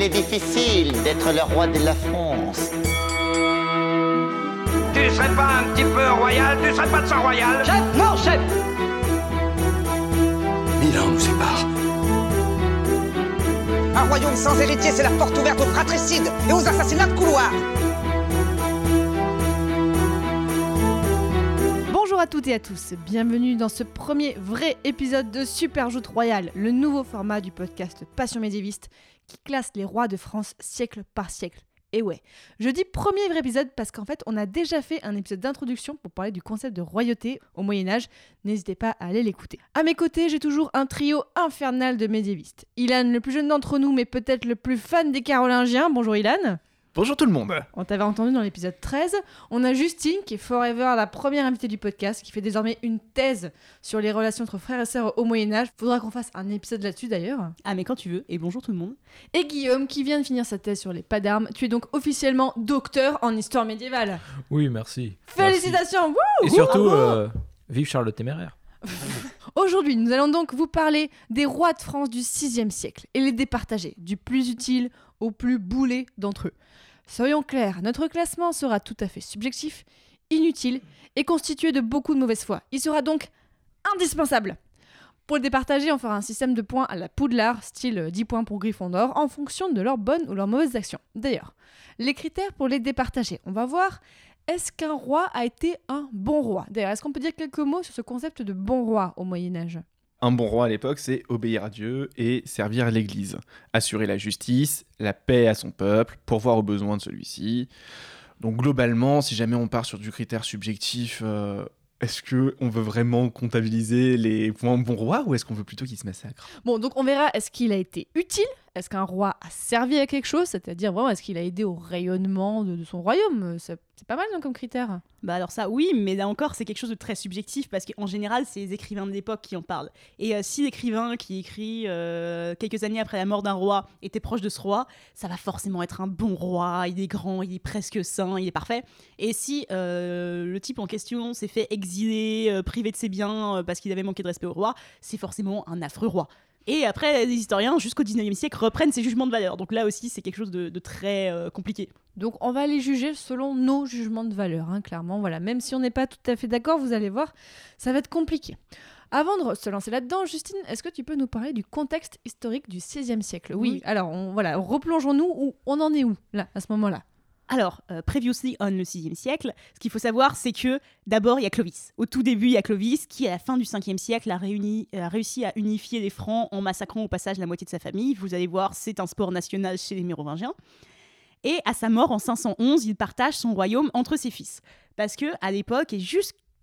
Il est difficile d'être le roi de la France. Tu serais pas un petit peu royal Tu serais pas de sang royal Chef Non, chef Mille ans nous séparent. Un royaume sans héritier, c'est la porte ouverte aux fratricides et aux assassinats de couloir Bonjour à toutes et à tous, bienvenue dans ce premier vrai épisode de Super Joute Royale, le nouveau format du podcast Passion médiéviste qui classe les rois de France siècle par siècle. Et ouais, je dis premier vrai épisode parce qu'en fait on a déjà fait un épisode d'introduction pour parler du concept de royauté au Moyen Âge, n'hésitez pas à aller l'écouter. À mes côtés j'ai toujours un trio infernal de médiévistes. Ilan, le plus jeune d'entre nous mais peut-être le plus fan des Carolingiens, bonjour Ilan. Bonjour tout le monde. On t'avait entendu dans l'épisode 13. On a Justine, qui est forever la première invitée du podcast, qui fait désormais une thèse sur les relations entre frères et sœurs au Moyen-Âge. Faudra qu'on fasse un épisode là-dessus d'ailleurs. Ah mais quand tu veux, et bonjour tout le monde. Et Guillaume, qui vient de finir sa thèse sur les pas d'armes. Tu es donc officiellement docteur en histoire médiévale. Oui, merci. Félicitations wouh Et surtout, euh, vive Charles le Téméraire. Aujourd'hui, nous allons donc vous parler des rois de France du 6e siècle et les départager, du plus utile au plus boulé d'entre eux. Soyons clairs, notre classement sera tout à fait subjectif, inutile et constitué de beaucoup de mauvaise foi. Il sera donc indispensable. Pour le départager, on fera un système de points à la Poudlard, style 10 points pour Gryffondor, en fonction de leurs bonnes ou leurs mauvaises actions. D'ailleurs, les critères pour les départager, on va voir est-ce qu'un roi a été un bon roi? D'ailleurs, est-ce qu'on peut dire quelques mots sur ce concept de bon roi au Moyen Âge? Un bon roi à l'époque, c'est obéir à Dieu et servir l'Église, assurer la justice, la paix à son peuple, pourvoir aux besoins de celui-ci. Donc globalement, si jamais on part sur du critère subjectif, euh, est-ce que on veut vraiment comptabiliser les points bon roi ou est-ce qu'on veut plutôt qu'il se massacre Bon, donc on verra, est-ce qu'il a été utile Est-ce qu'un roi a servi à quelque chose? C'est-à-dire, vraiment, est-ce qu'il a aidé au rayonnement de, son royaume? C'est pas mal non, comme critère. Bah alors ça oui, mais là encore c'est quelque chose de très subjectif parce qu'en général c'est les écrivains de l'époque qui en parlent. Et euh, si l'écrivain qui écrit euh, quelques années après la mort d'un roi était proche de ce roi, ça va forcément être un bon roi, il est grand, il est presque saint, il est parfait. Et si euh, le type en question s'est fait exiler, privé de ses biens parce qu'il avait manqué de respect au roi, c'est forcément un affreux roi. Et après, les historiens, jusqu'au 19e siècle, reprennent ces jugements de valeur. Donc là aussi, c'est quelque chose de, de très compliqué. Donc on va les juger selon nos jugements de valeur, hein, clairement. Voilà, même si on n'est pas tout à fait d'accord, vous allez voir, ça va être compliqué. Avant de se lancer là-dedans, Justine, est-ce que tu peux nous parler du contexte historique du XVIe siècle? Oui. oui, alors on, voilà, replongeons-nous où on en est où là à ce moment-là? Alors, euh, previously on le 6 siècle, ce qu'il faut savoir, c'est que d'abord, il y a Clovis. Au tout début, il y a Clovis qui, à la fin du 5e siècle, a, réussi à unifier les Francs en massacrant au passage la moitié de sa famille. Vous allez voir, c'est un sport national chez les Mérovingiens. Et à sa mort en 511, il partage son royaume entre ses fils. Parce que à l'époque, et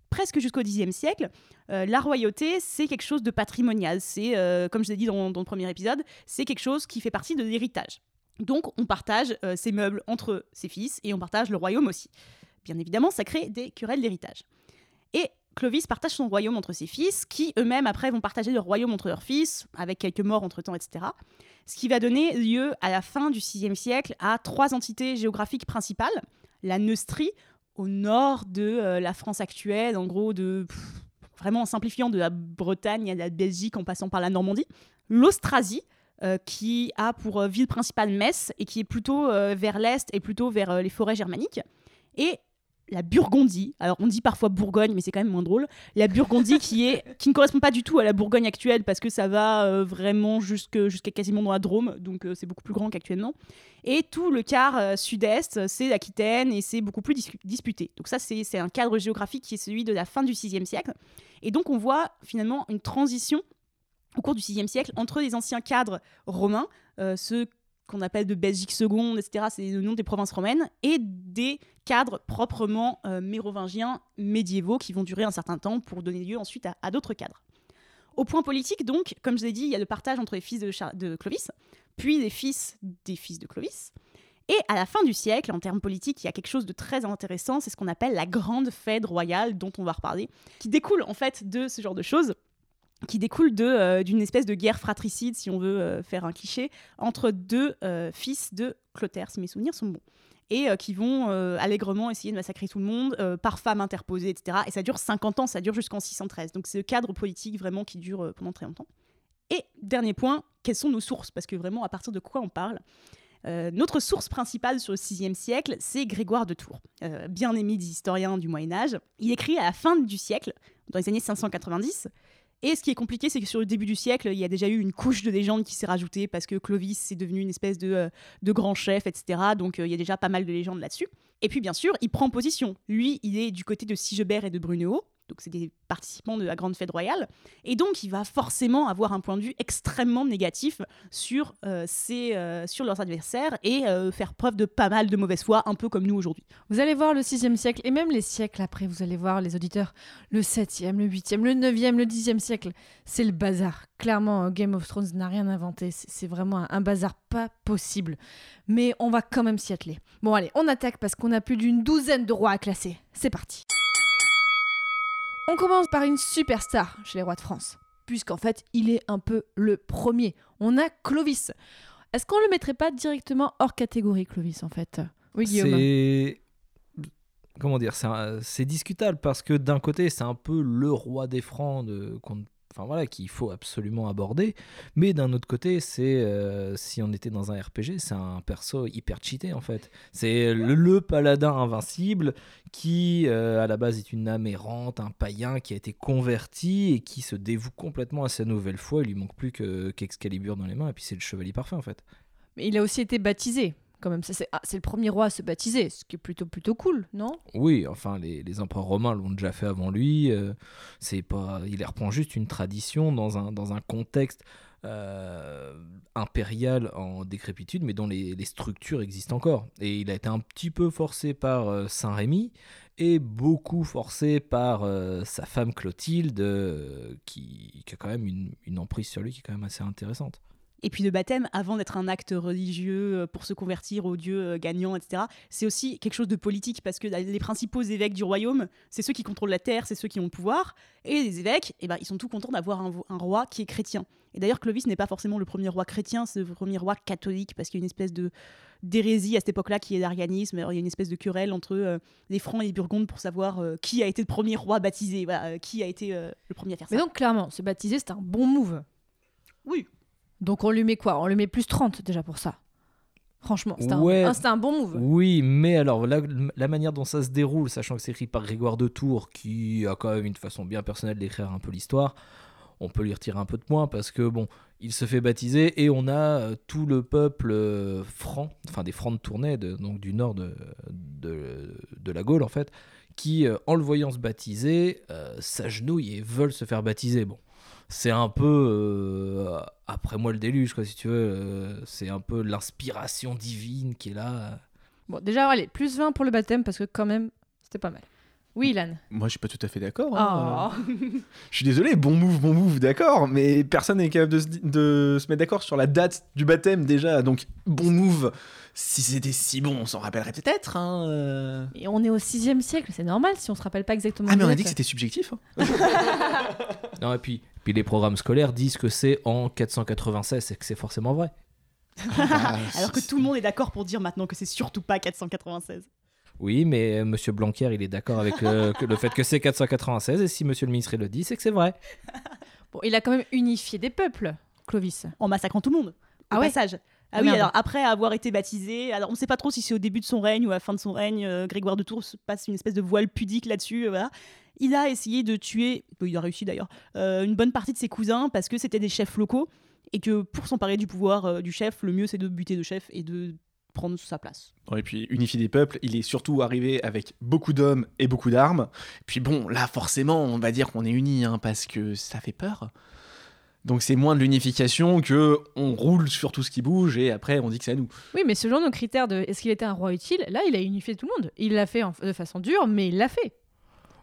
presque jusqu'au Xe siècle, euh, la royauté, c'est quelque chose de patrimonial. C'est, euh, comme je l'ai dit dans, le premier épisode, c'est quelque chose qui fait partie de l'héritage. Donc on partage euh, ses meubles entre ses fils et on partage le royaume aussi. Bien évidemment, ça crée des querelles d'héritage. Et Clovis partage son royaume entre ses fils, qui eux-mêmes après vont partager leur royaume entre leurs fils, avec quelques morts entre-temps, etc. Ce qui va donner lieu à la fin du VIe siècle à trois entités géographiques principales. La Neustrie, au nord de euh, la France actuelle, en gros de... Vraiment en simplifiant de la Bretagne à la Belgique en passant par la Normandie. L'Austrasie, euh, qui a pour euh, ville principale Metz et qui est plutôt euh, vers l'est et plutôt vers euh, les forêts germaniques. Et la Burgondie, alors on dit parfois Bourgogne, mais c'est quand même moins drôle. La Burgondie qui, est, qui ne correspond pas du tout à la Bourgogne actuelle parce que ça va euh, vraiment jusqu'à jusqu quasiment dans la Drôme, donc euh, c'est beaucoup plus grand qu'actuellement. Et tout le quart euh, sud-est, c'est l'Aquitaine et c'est beaucoup plus dis disputé. Donc ça, c'est un cadre géographique qui est celui de la fin du VIe siècle. Et donc on voit finalement une transition au cours du VIe siècle entre les anciens cadres romains, euh, ceux qu'on appelle de Belgique seconde, etc., c'est le nom des provinces romaines, et des cadres proprement euh, mérovingiens médiévaux qui vont durer un certain temps pour donner lieu ensuite à, d'autres cadres. Au point politique, donc, comme je l'ai dit, il y a le partage entre les fils de, de Clovis, puis les fils des fils de Clovis. Et à la fin du siècle, en termes politiques, il y a quelque chose de très intéressant, c'est ce qu'on appelle la grande fête royale, dont on va reparler, qui découle en fait de ce genre de choses qui découle euh, d'une espèce de guerre fratricide, si on veut euh, faire un cliché, entre deux euh, fils de Clotaire, si mes souvenirs sont bons, et qui vont allègrement essayer de massacrer tout le monde, par femmes interposées, etc. Et ça dure 50 ans, ça dure jusqu'en 613. Donc c'est le cadre politique vraiment qui dure pendant très longtemps. Et dernier point, quelles sont nos sources? Parce que vraiment, à partir de quoi on parle? Notre source principale sur le VIe siècle, c'est Grégoire de Tours, bien aimé des historiens du Moyen Âge. Il écrit à la fin du siècle, dans les années 590. Et ce qui est compliqué, c'est que sur le début du siècle, il y a déjà eu une couche de légende qui s'est rajoutée parce que Clovis est devenu une espèce de, euh, grand chef, etc. Donc euh, il y a déjà pas mal de légendes là-dessus. Et puis bien sûr, il prend position. Lui, il est du côté de Sigebert et de Brunehaut. Donc c'est des participants de la grande fête royale. Et donc il va forcément avoir un point de vue extrêmement négatif sur, euh, euh, sur leurs adversaires et euh, faire preuve de pas mal de mauvaise foi, un peu comme nous aujourd'hui. Vous allez voir le 6e siècle et même les siècles après, vous allez voir les auditeurs, le 7e, le 8e, le 9e, le 10e siècle, c'est le bazar. Clairement, Game of Thrones n'a rien inventé, c'est c'est vraiment un, un bazar pas possible. Mais on va quand même s'y atteler. Bon allez, on attaque parce qu'on a plus d'une douzaine de rois à classer. C'est parti. On commence par une superstar chez les rois de France, puisqu'en fait, il est un peu le premier. On a Clovis. Est-ce qu'on le mettrait pas directement hors catégorie, Clovis, en fait? Oui, Guillaume. C'est. Comment dire C'est discutable parce que d'un côté, c'est un peu le roi des francs de- qu'on- Enfin voilà, qu'il faut absolument aborder. Mais d'un autre côté, c'est. euh, si on était dans un RPG, c'est un perso hyper cheaté en fait. C'est le, paladin invincible qui, euh, à la base, est une âme errante, un païen qui a été converti et qui se dévoue complètement à sa nouvelle foi. Il lui manque plus que- qu'Excalibur dans les mains et puis c'est le chevalier parfait en fait. Mais il a aussi été baptisé, quand même. Ah, c'est le premier roi à se baptiser, ce qui est plutôt, plutôt cool, non? Oui, enfin, les, empereurs romains l'ont déjà fait avant lui. euh, c'est pas, il reprend juste une tradition dans un, dans un contexte euh, impérial en décrépitude, mais dont les, structures existent encore. Et il a été un petit peu forcé par euh, Saint-Rémy et beaucoup forcé par sa femme Clotilde, qui, qui a quand même une, une emprise sur lui qui est quand même assez intéressante. Et puis le baptême, avant d'être un acte religieux euh, pour se convertir au dieu euh, gagnant, etc., c'est aussi quelque chose de politique parce que les principaux évêques du royaume, c'est ceux qui contrôlent la terre, c'est ceux qui ont le pouvoir. Et les évêques, eh ben, ils sont tout contents d'avoir un, roi qui est chrétien. Et d'ailleurs, Clovis n'est pas forcément le premier roi chrétien, c'est le premier roi catholique parce qu'il y a une espèce de d'hérésie à cette époque-là qui est l'arianisme. Alors, Il y a une espèce de querelle entre euh, les Francs et les Burgondes pour savoir euh, qui a été le premier roi baptisé, voilà, euh, qui a été euh, le premier à faire ça. Mais donc, clairement, se baptiser, c'est un bon move. Oui. Donc, on lui met quoi? On lui met plus 30 déjà pour ça. Franchement, c'est un, Ouais. un- bon move. Oui, mais alors la, la manière dont ça se déroule, sachant que c'est écrit par Grégoire de Tours, qui a quand même une façon bien personnelle d'écrire un peu l'histoire, on peut lui retirer un peu de points parce que bon, il se fait baptiser et on a euh, tout le peuple euh, franc, enfin des francs de Tournai, de- donc du nord de, de, de la Gaule en fait, qui euh, en le voyant se baptiser, euh, s'agenouillent et veulent se faire baptiser. Bon, c'est un peu euh, après moi le déluge quoi si tu veux, euh, c'est un peu l'inspiration divine qui est là. Bon, déjà, allez, plus 20 pour le baptême parce que quand même, c'était pas mal. Oui, Ilan. Moi, je suis pas tout à fait d'accord. hein. Oh. Je suis désolé, bon move, bon move, d'accord, mais personne n'est capable de se, de se mettre d'accord sur la date du baptême déjà, donc bon move. Si c'était si bon, on s'en rappellerait peut-être. Hein, euh. Et on est au 6 siècle, c'est normal si on se rappelle pas exactement. Ah, mais on a dit que c'était subjectif. hein. Non, et puis, puis les programmes scolaires disent que c'est en 496 et que c'est forcément vrai. Ah, Alors que tout le monde est d'accord pour dire maintenant que c'est surtout pas 496. Oui, mais euh, Monsieur Blanquer, il est d'accord avec le, que le fait que c'est 496 et si Monsieur le ministre le dit, c'est que c'est vrai. Bon, il a quand même unifié des peuples, Clovis. En massacrant tout le monde. Ah au ouais passage. Ah Ah oui, merde. alors après avoir été baptisé, alors on ne sait pas trop si c'est au début de son règne ou à la fin de son règne, euh, Grégoire de Tours se passe une espèce de voile pudique là-dessus, euh, voilà. Il a essayé de tuer, il a réussi d'ailleurs, euh, une bonne partie de ses cousins parce que c'était des chefs locaux et que pour s'emparer du pouvoir euh, du chef, le mieux c'est de buter le chef et de prendre sa place. Bon, et puis, unifier des peuples, il est surtout arrivé avec beaucoup d'hommes et beaucoup d'armes. Puis bon, là, forcément, on va dire qu'on est unis, hein, parce que ça fait peur. Donc c'est moins de l'unification que on roule sur tout ce qui bouge et après on dit que c'est à nous. Oui, mais selon nos critères de est-ce qu'il était un roi utile, là, il a unifié tout le monde. Il l'a fait en- de façon dure, mais il l'a fait.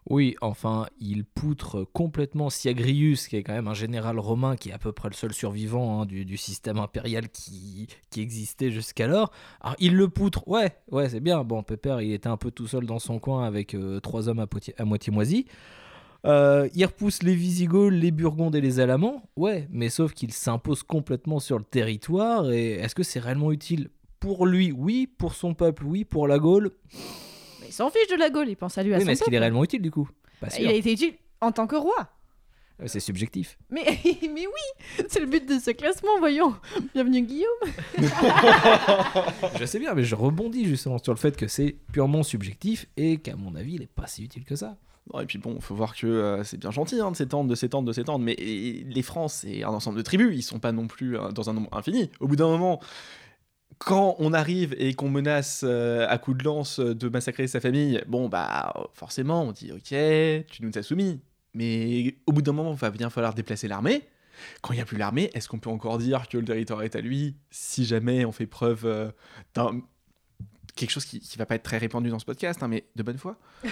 Oui, enfin, il poutre complètement Siagrius, qui est quand même un général romain qui est à peu près le seul survivant hein, du, du système impérial qui, qui existait jusqu'alors. Alors, il le poutre, ouais, ouais, c'est bien. Bon, Pépère, il était un peu tout seul dans son coin avec euh, trois hommes à, à moitié moisis. Euh, il repousse les Visigoths, les Burgondes et les Alamans, ouais, mais sauf qu'il s'impose complètement sur le territoire. Et est-ce que c'est réellement utile pour lui? Oui, pour son peuple, oui, pour la Gaule? Mais il s'en fiche de la Gaule, il pense à lui à Oui, son mais est-ce qu'il est réellement utile du coup? Pas sûr. Il a été utile en tant que roi. Euh, C'est subjectif. Mais, mais oui, c'est le but de ce classement, voyons. Bienvenue Guillaume. je sais bien, mais je rebondis justement sur le fait que c'est purement subjectif et qu'à mon avis, il est pas si utile que ça. Et puis bon, faut voir que euh, c'est bien gentil hein, de s'étendre, de s'étendre, de s'étendre, mais les Francs, c'est un ensemble de tribus, ils sont pas non plus euh, dans un nombre infini. Au bout d'un moment, quand on arrive et qu'on menace euh, à coup de lance de massacrer sa famille, bon bah forcément on dit ok, tu nous as soumis. Mais au bout d'un moment, il va bien falloir déplacer l'armée. Quand il n'y a plus l'armée, est-ce qu'on peut encore dire que le territoire est à lui si jamais on fait preuve d'un quelque chose qui, qui va pas être très répandu dans ce podcast, hein, mais de bonne foi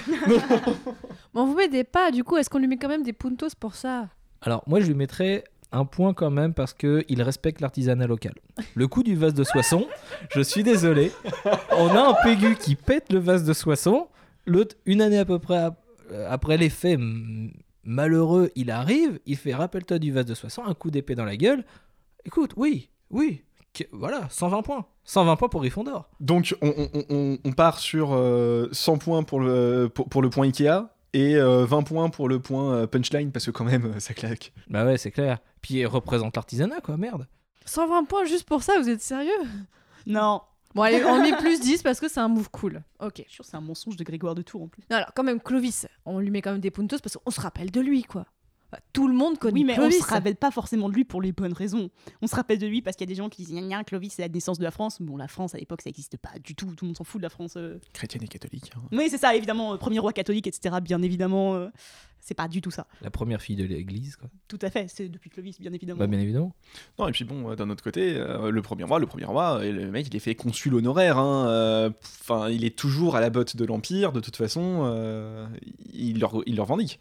Bon, vous m'aidez pas, du coup, est-ce qu'on lui met quand même des puntos pour ça? Alors, moi, je lui mettrais un point quand même parce que il respecte l'artisanat local. Le coup du vase de Soissons, je suis désolé. On a un Pégu qui pète le vase de Soissons. L'autre, une année à peu près ap- euh, après les faits malheureux, il arrive, il fait rappelle-toi du vase de Soissons, un coup d'épée dans la gueule. Écoute, oui, oui, voilà, 120 points. 120 points pour Gryffondor. Donc, on, on- on- on part sur euh, 100 points pour le, pour, pour le point Ikea et euh, 20 points pour le point euh, punchline, parce que quand même, euh, ça claque. Bah ouais, c'est clair. Puis il représente l'artisanat, quoi, merde. 120 points juste pour ça, vous êtes sérieux? Non. Bon, allez, on met plus 10 parce que c'est un move cool. Ok. Je suis que c'est un mensonge de Grégoire de Tours en plus. Non, alors quand même, Clovis, on lui met quand même des puntos parce qu'on se rappelle de lui, quoi. Tout le monde connaît Oui, mais Clovis. on se rappelle pas forcément de lui pour les bonnes raisons. On se rappelle de lui parce qu'il y a des gens qui disent Gna gna, Clovis, c'est la naissance de la France. Bon, la France à l'époque, ça n'existe pas du tout. Tout le monde s'en fout de la France. euh. Chrétienne et catholique. hein. Oui, c'est ça, évidemment. euh, Premier roi catholique, etc. Bien évidemment, euh, c'est pas du tout ça. La première fille de l'église, quoi. Tout à fait. C'est depuis Clovis, bien évidemment. Bah, bien évidemment. Non, et puis bon, euh, d'un autre côté, euh, le premier roi, le premier roi, et le mec, il est fait consul honoraire. hein, euh, Enfin, il est toujours à la botte de l'Empire, de toute façon, euh, il, leur, il leur revendique.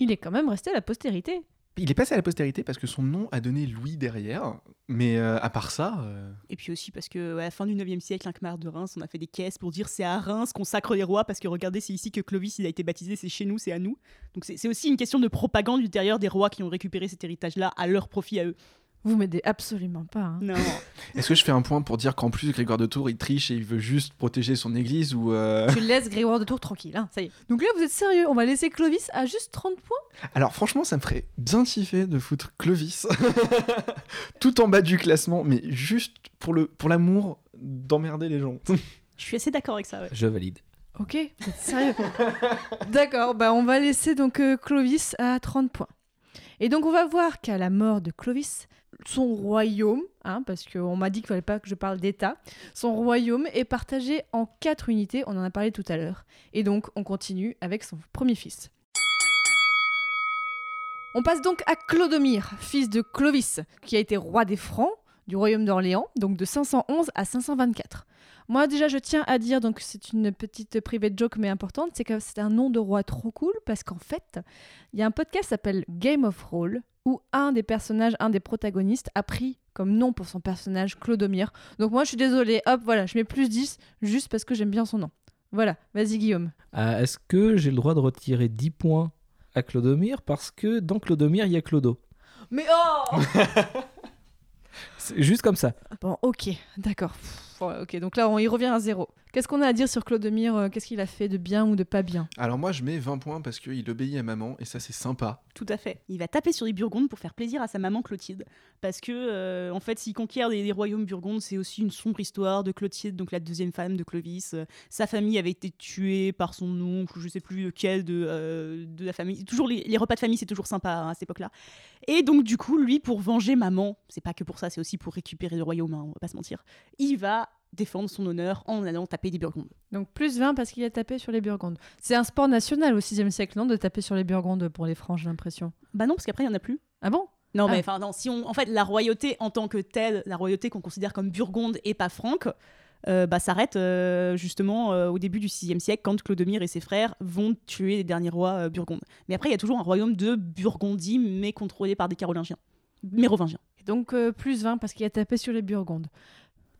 Il est quand même resté à la postérité. Il est passé à la postérité parce que son nom a donné Louis derrière, mais euh, à part ça, euh, Et puis aussi parce que à la fin du 9e siècle, Inquemar de Reims, on a fait des caisses pour dire c'est à Reims qu'on sacre les rois parce que regardez, c'est ici que Clovis il a été baptisé, c'est chez nous, c'est à nous. Donc c'est c'est aussi une question de propagande ultérieure des rois qui ont récupéré cet héritage-là à leur profit à eux. Vous m'aidez absolument pas. hein. Non. est-ce que je fais un point pour dire qu'en plus, Grégoire de Tours, il triche et il veut juste protéger son église ou... euh, Tu laisses Grégoire de Tours tranquille, hein, ça y est. Donc là, vous êtes sérieux On va laisser Clovis à juste 30 points? Alors franchement, ça me ferait bien kiffer de foutre Clovis tout en bas du classement, mais juste pour le pour l'amour d'emmerder les gens. Je suis assez d'accord avec ça. ouais. Je valide. Ok, vous êtes sérieux? D'accord, bah on va laisser donc euh, Clovis à 30 points. Et donc on va voir qu'à la mort de Clovis, son royaume, hein, parce qu'on m'a dit qu'il fallait pas que je parle d'État, son royaume est partagé en quatre unités, on en a parlé tout à l'heure. Et donc on continue avec son premier fils. On passe donc à Clodomir, fils de Clovis, qui a été roi des Francs du royaume d'Orléans, donc de 511 à 524. Moi déjà je tiens à dire, donc c'est une petite private joke mais importante, c'est que c'est un nom de roi trop cool parce qu'en fait, il y a un podcast qui s'appelle Game of Roll où un des personnages, un des protagonistes a pris comme nom pour son personnage Clodomir. Donc moi je suis désolée, hop voilà, je mets plus 10 juste parce que j'aime bien son nom. Voilà, vas-y Guillaume. Ah, Est-ce que j'ai le droit de retirer 10 points à Clodomir? Parce que dans Clodomir, il y a Clodo Mais oh juste comme ça. Bon ok, d'accord. Ouais, ok, donc là on y revient à zéro. Qu'est-ce qu'on a à dire sur Clodomir euh, Qu'est-ce qu'il a fait de bien ou de pas bien? Alors moi, je mets 20 points parce qu'il obéit à maman et ça c'est sympa. Tout à fait. Il va taper sur les Burgondes pour faire plaisir à sa maman Clotilde. Parce que, euh, en fait, s'il conquiert des, des royaumes burgondes, c'est aussi une sombre histoire de Clotilde, donc la deuxième femme de Clovis. Euh, sa famille avait été tuée par son oncle, ou je sais plus lequel de, euh, de la famille. Toujours les, les repas de famille, c'est toujours sympa hein, à cette époque-là. Et donc, du coup, lui, pour venger maman, c'est pas que pour ça, c'est aussi pour récupérer le royaume, hein, on va pas se mentir, il va défendre son honneur en allant taper des Burgondes. Donc plus 20 parce qu'il a tapé sur les Burgondes. C'est un sport national au 6e siècle, non De taper sur les Burgondes pour les francs, j'ai l'impression. Bah non, parce qu'après, il y en a plus. Ah bon? Non, Ah. mais enfin, non, si on, en fait, la royauté en tant que telle, la royauté qu'on considère comme burgonde et pas franque, euh, bah, s'arrête euh, justement euh, au début du VIe siècle quand Clodomir et ses frères vont tuer les derniers rois burgondes. Mais après, il y a toujours un royaume de Burgondie, mais contrôlé par des Carolingiens, mérovingiens. Et Donc euh, plus 20 parce qu'il a tapé sur les Burgondes.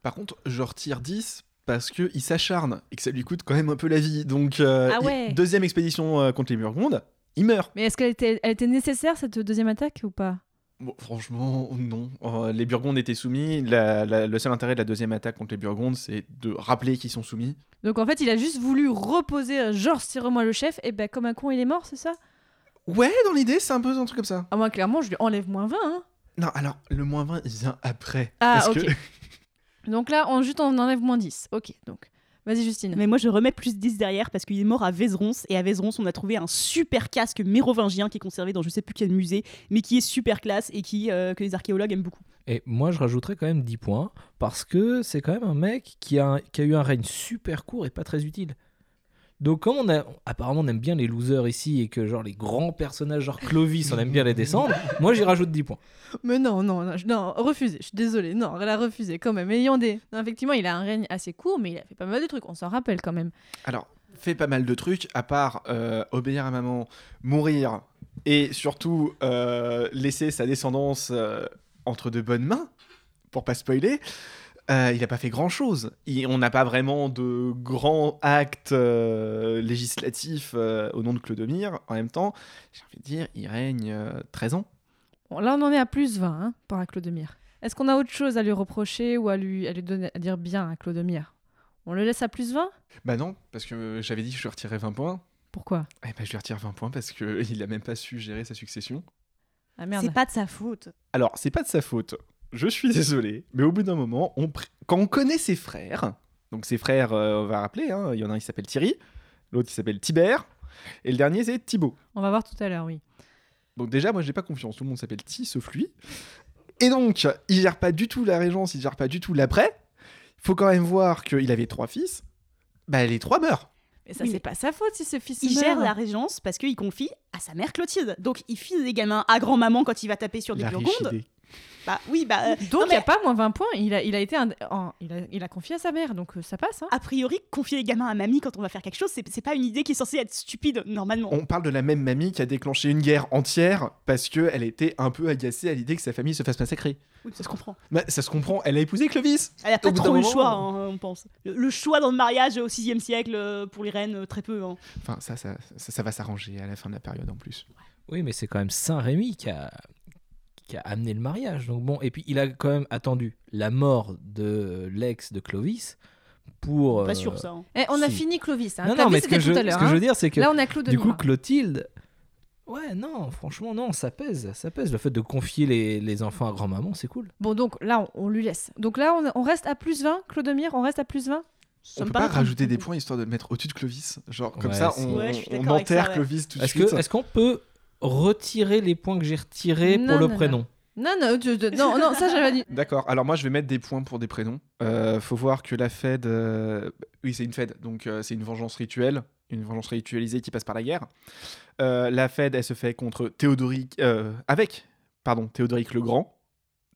Par contre, je retire 10 parce qu'il s'acharne et que ça lui coûte quand même un peu la vie. Donc, euh, Ah il- deuxième expédition euh, contre les Burgondes, il meurt. Mais est-ce qu'elle était, elle était nécessaire cette deuxième attaque ou pas? Bon, franchement, non. Euh, les Burgondes étaient soumis. La- la- le seul intérêt de la deuxième attaque contre les Burgondes, c'est de rappeler qu'ils sont soumis. Donc en fait, il a juste voulu reposer, genre, serre-moi le chef, et ben comme un con, il est mort, c'est ça? Ouais, dans l'idée, c'est un peu un truc comme ça. Ah, moi, clairement, je lui enlève moins 20. hein. Non, alors, le moins 20, il vient après. Ah, Parce ok. que- Donc là, on, juste, on enlève moins 10. Ok, donc. Vas-y, Justine. Mais moi, je remets plus 10 derrière parce qu'il est mort à Vézeronce. Et à Vézeronce, on a trouvé un super casque mérovingien qui est conservé dans je sais plus quel musée, mais qui est super classe et qui, euh, que les archéologues aiment beaucoup. Et moi, je rajouterais quand même 10 points parce que c'est quand même un mec qui a, qui a eu un règne super court et pas très utile. Donc, comme on a, apparemment, on aime bien les losers ici et que, genre, les grands personnages, genre Clovis, on aime bien les descendre, moi, j'y rajoute 10 points. Mais non, non, non, je- non, refusé. Je suis désolée. Non, elle a refusé quand même. Ayant des. Non, effectivement, il a un règne assez court, mais il a fait pas mal de trucs. On s'en rappelle quand même. Alors, fait pas mal de trucs, à part euh, obéir à maman, mourir, et surtout euh, laisser sa descendance euh, entre de bonnes mains, pour pas spoiler. Euh, il n'a pas fait grand chose. on n'a pas vraiment de grands actes euh, législatifs euh, au nom de Clodomir. En même temps, j'ai envie de dire, il règne euh, 13 ans. Bon, là, on en est à plus 20 hein, par à Clodomir. Est-ce qu'on a autre chose à lui reprocher ou à lui, à lui donner, à dire bien à Clodomir? On le laisse à plus 20 Bah non, parce que j'avais dit que je lui retirais 20 points. Pourquoi? Eh ben, je lui retire 20 points parce qu'il n'a même pas su gérer sa succession. Ah merde. C'est pas de sa faute. Alors, c'est pas de sa faute. Je suis désolé, mais au bout d'un moment, on pr- quand on connaît ses frères, donc ses frères, euh, on va rappeler, hein, il y en a un qui s'appelle Thierry, l'autre qui s'appelle Tibère, et le dernier c'est Thibaut. On va voir tout à l'heure, oui. Donc déjà, moi j'ai pas confiance, tout le monde s'appelle Ti sauf lui. Et donc, il gère pas du tout la régence, il gère pas du tout l'après. Il faut quand même voir qu'il avait trois fils. Bah les trois meurent. Mais ça, Oui, c'est pas sa faute si ce fils Il meurt. gère la régence parce qu'il confie à sa mère Clotilde. Donc il file des gamins à grand-maman quand il va taper sur des La Burgondes. Bah oui, bah euh, Donc, il n'y a pas moins 20 points. Il a, il a été un- en- il, a, il a confié à sa mère, donc euh, ça passe. Hein. a priori, confier les gamins à mamie quand on va faire quelque chose, c'est c'est pas une idée qui est censée être stupide normalement. On parle de la même mamie qui a déclenché une guerre entière parce qu'elle était un peu agacée à l'idée que sa famille se fasse massacrer. Oui, ça se comprend. Bah, ça se comprend, elle a épousé Clovis. Elle a pas trop eu le choix, hein, on pense. Le, le choix dans le mariage au 6 siècle euh, pour les reines, euh, très peu. hein. Enfin, ça, ça, ça, ça va s'arranger à la fin de la période en plus. Oui, mais c'est quand même Saint-Rémy qui a, qui a amené le mariage. Donc bon, et puis il a quand même attendu la mort de l'ex de Clovis pour. Pas euh, sûr ça. hein. Eh, on a si. fini Clovis. Hein. Non, Clovis, non, mais ce que, je, tout à ce l'heure. que je hein. veux dire, c'est que Là, on a Clodomir. du coup, Clotilde. Ouais, non, franchement, non, ça pèse. Ça pèse. Le fait de confier les, les enfants à grand-maman, c'est cool. Bon, donc là, on, on lui laisse. Donc là, on, on reste à plus 20. Clodomir, on reste à plus 20 Ça on peut pas rajouter des points histoire de le mettre au-dessus de Clovis. Genre, comme Ouais, ça, on, Ouais, on enterre ça, ouais. Clovis tout de Est-ce suite. que- est-ce qu'on peut retirer les points que j'ai retirés Non, pour le non, prénom Non, non, non, non, ça, j'avais dit. D'accord, alors moi je vais mettre des points pour des prénoms. Euh, faut voir que la Fed. euh, Oui, c'est une Fed, donc euh, c'est une vengeance rituelle, une vengeance ritualisée qui passe par la guerre. Euh, la Fed, elle se fait contre Théodoric. euh, avec, pardon, Théodoric le Grand.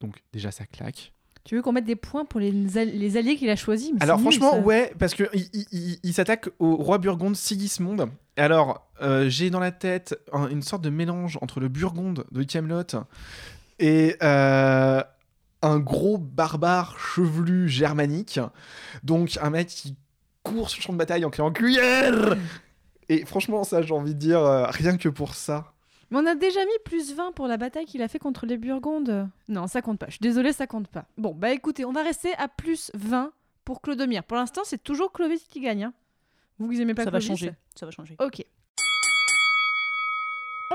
Donc déjà ça claque. Tu veux qu'on mette des points pour les, al- les alliés qu'il a choisis mais Alors nul, franchement, ouais, parce que il, il- il- il s'attaque au roi burgonde Sigismond. Alors, euh, j'ai dans la tête un- une sorte de mélange entre le burgonde de Camelot et euh, un gros barbare chevelu germanique. Donc un mec qui court sur le champ de bataille en criant cuillère. Et franchement, ça, j'ai envie de dire, euh, rien que pour ça. Mais on a déjà mis plus 20 pour la bataille qu'il a fait contre les Burgondes. Non, ça compte pas. Je suis désolée, ça compte pas. Bon, bah écoutez, on va rester à plus 20 pour Clodomir. Pour l'instant, c'est toujours Clovis qui gagne. hein. Vous qui aimez pas Ça va Clovis changer. Ça va changer. Ok.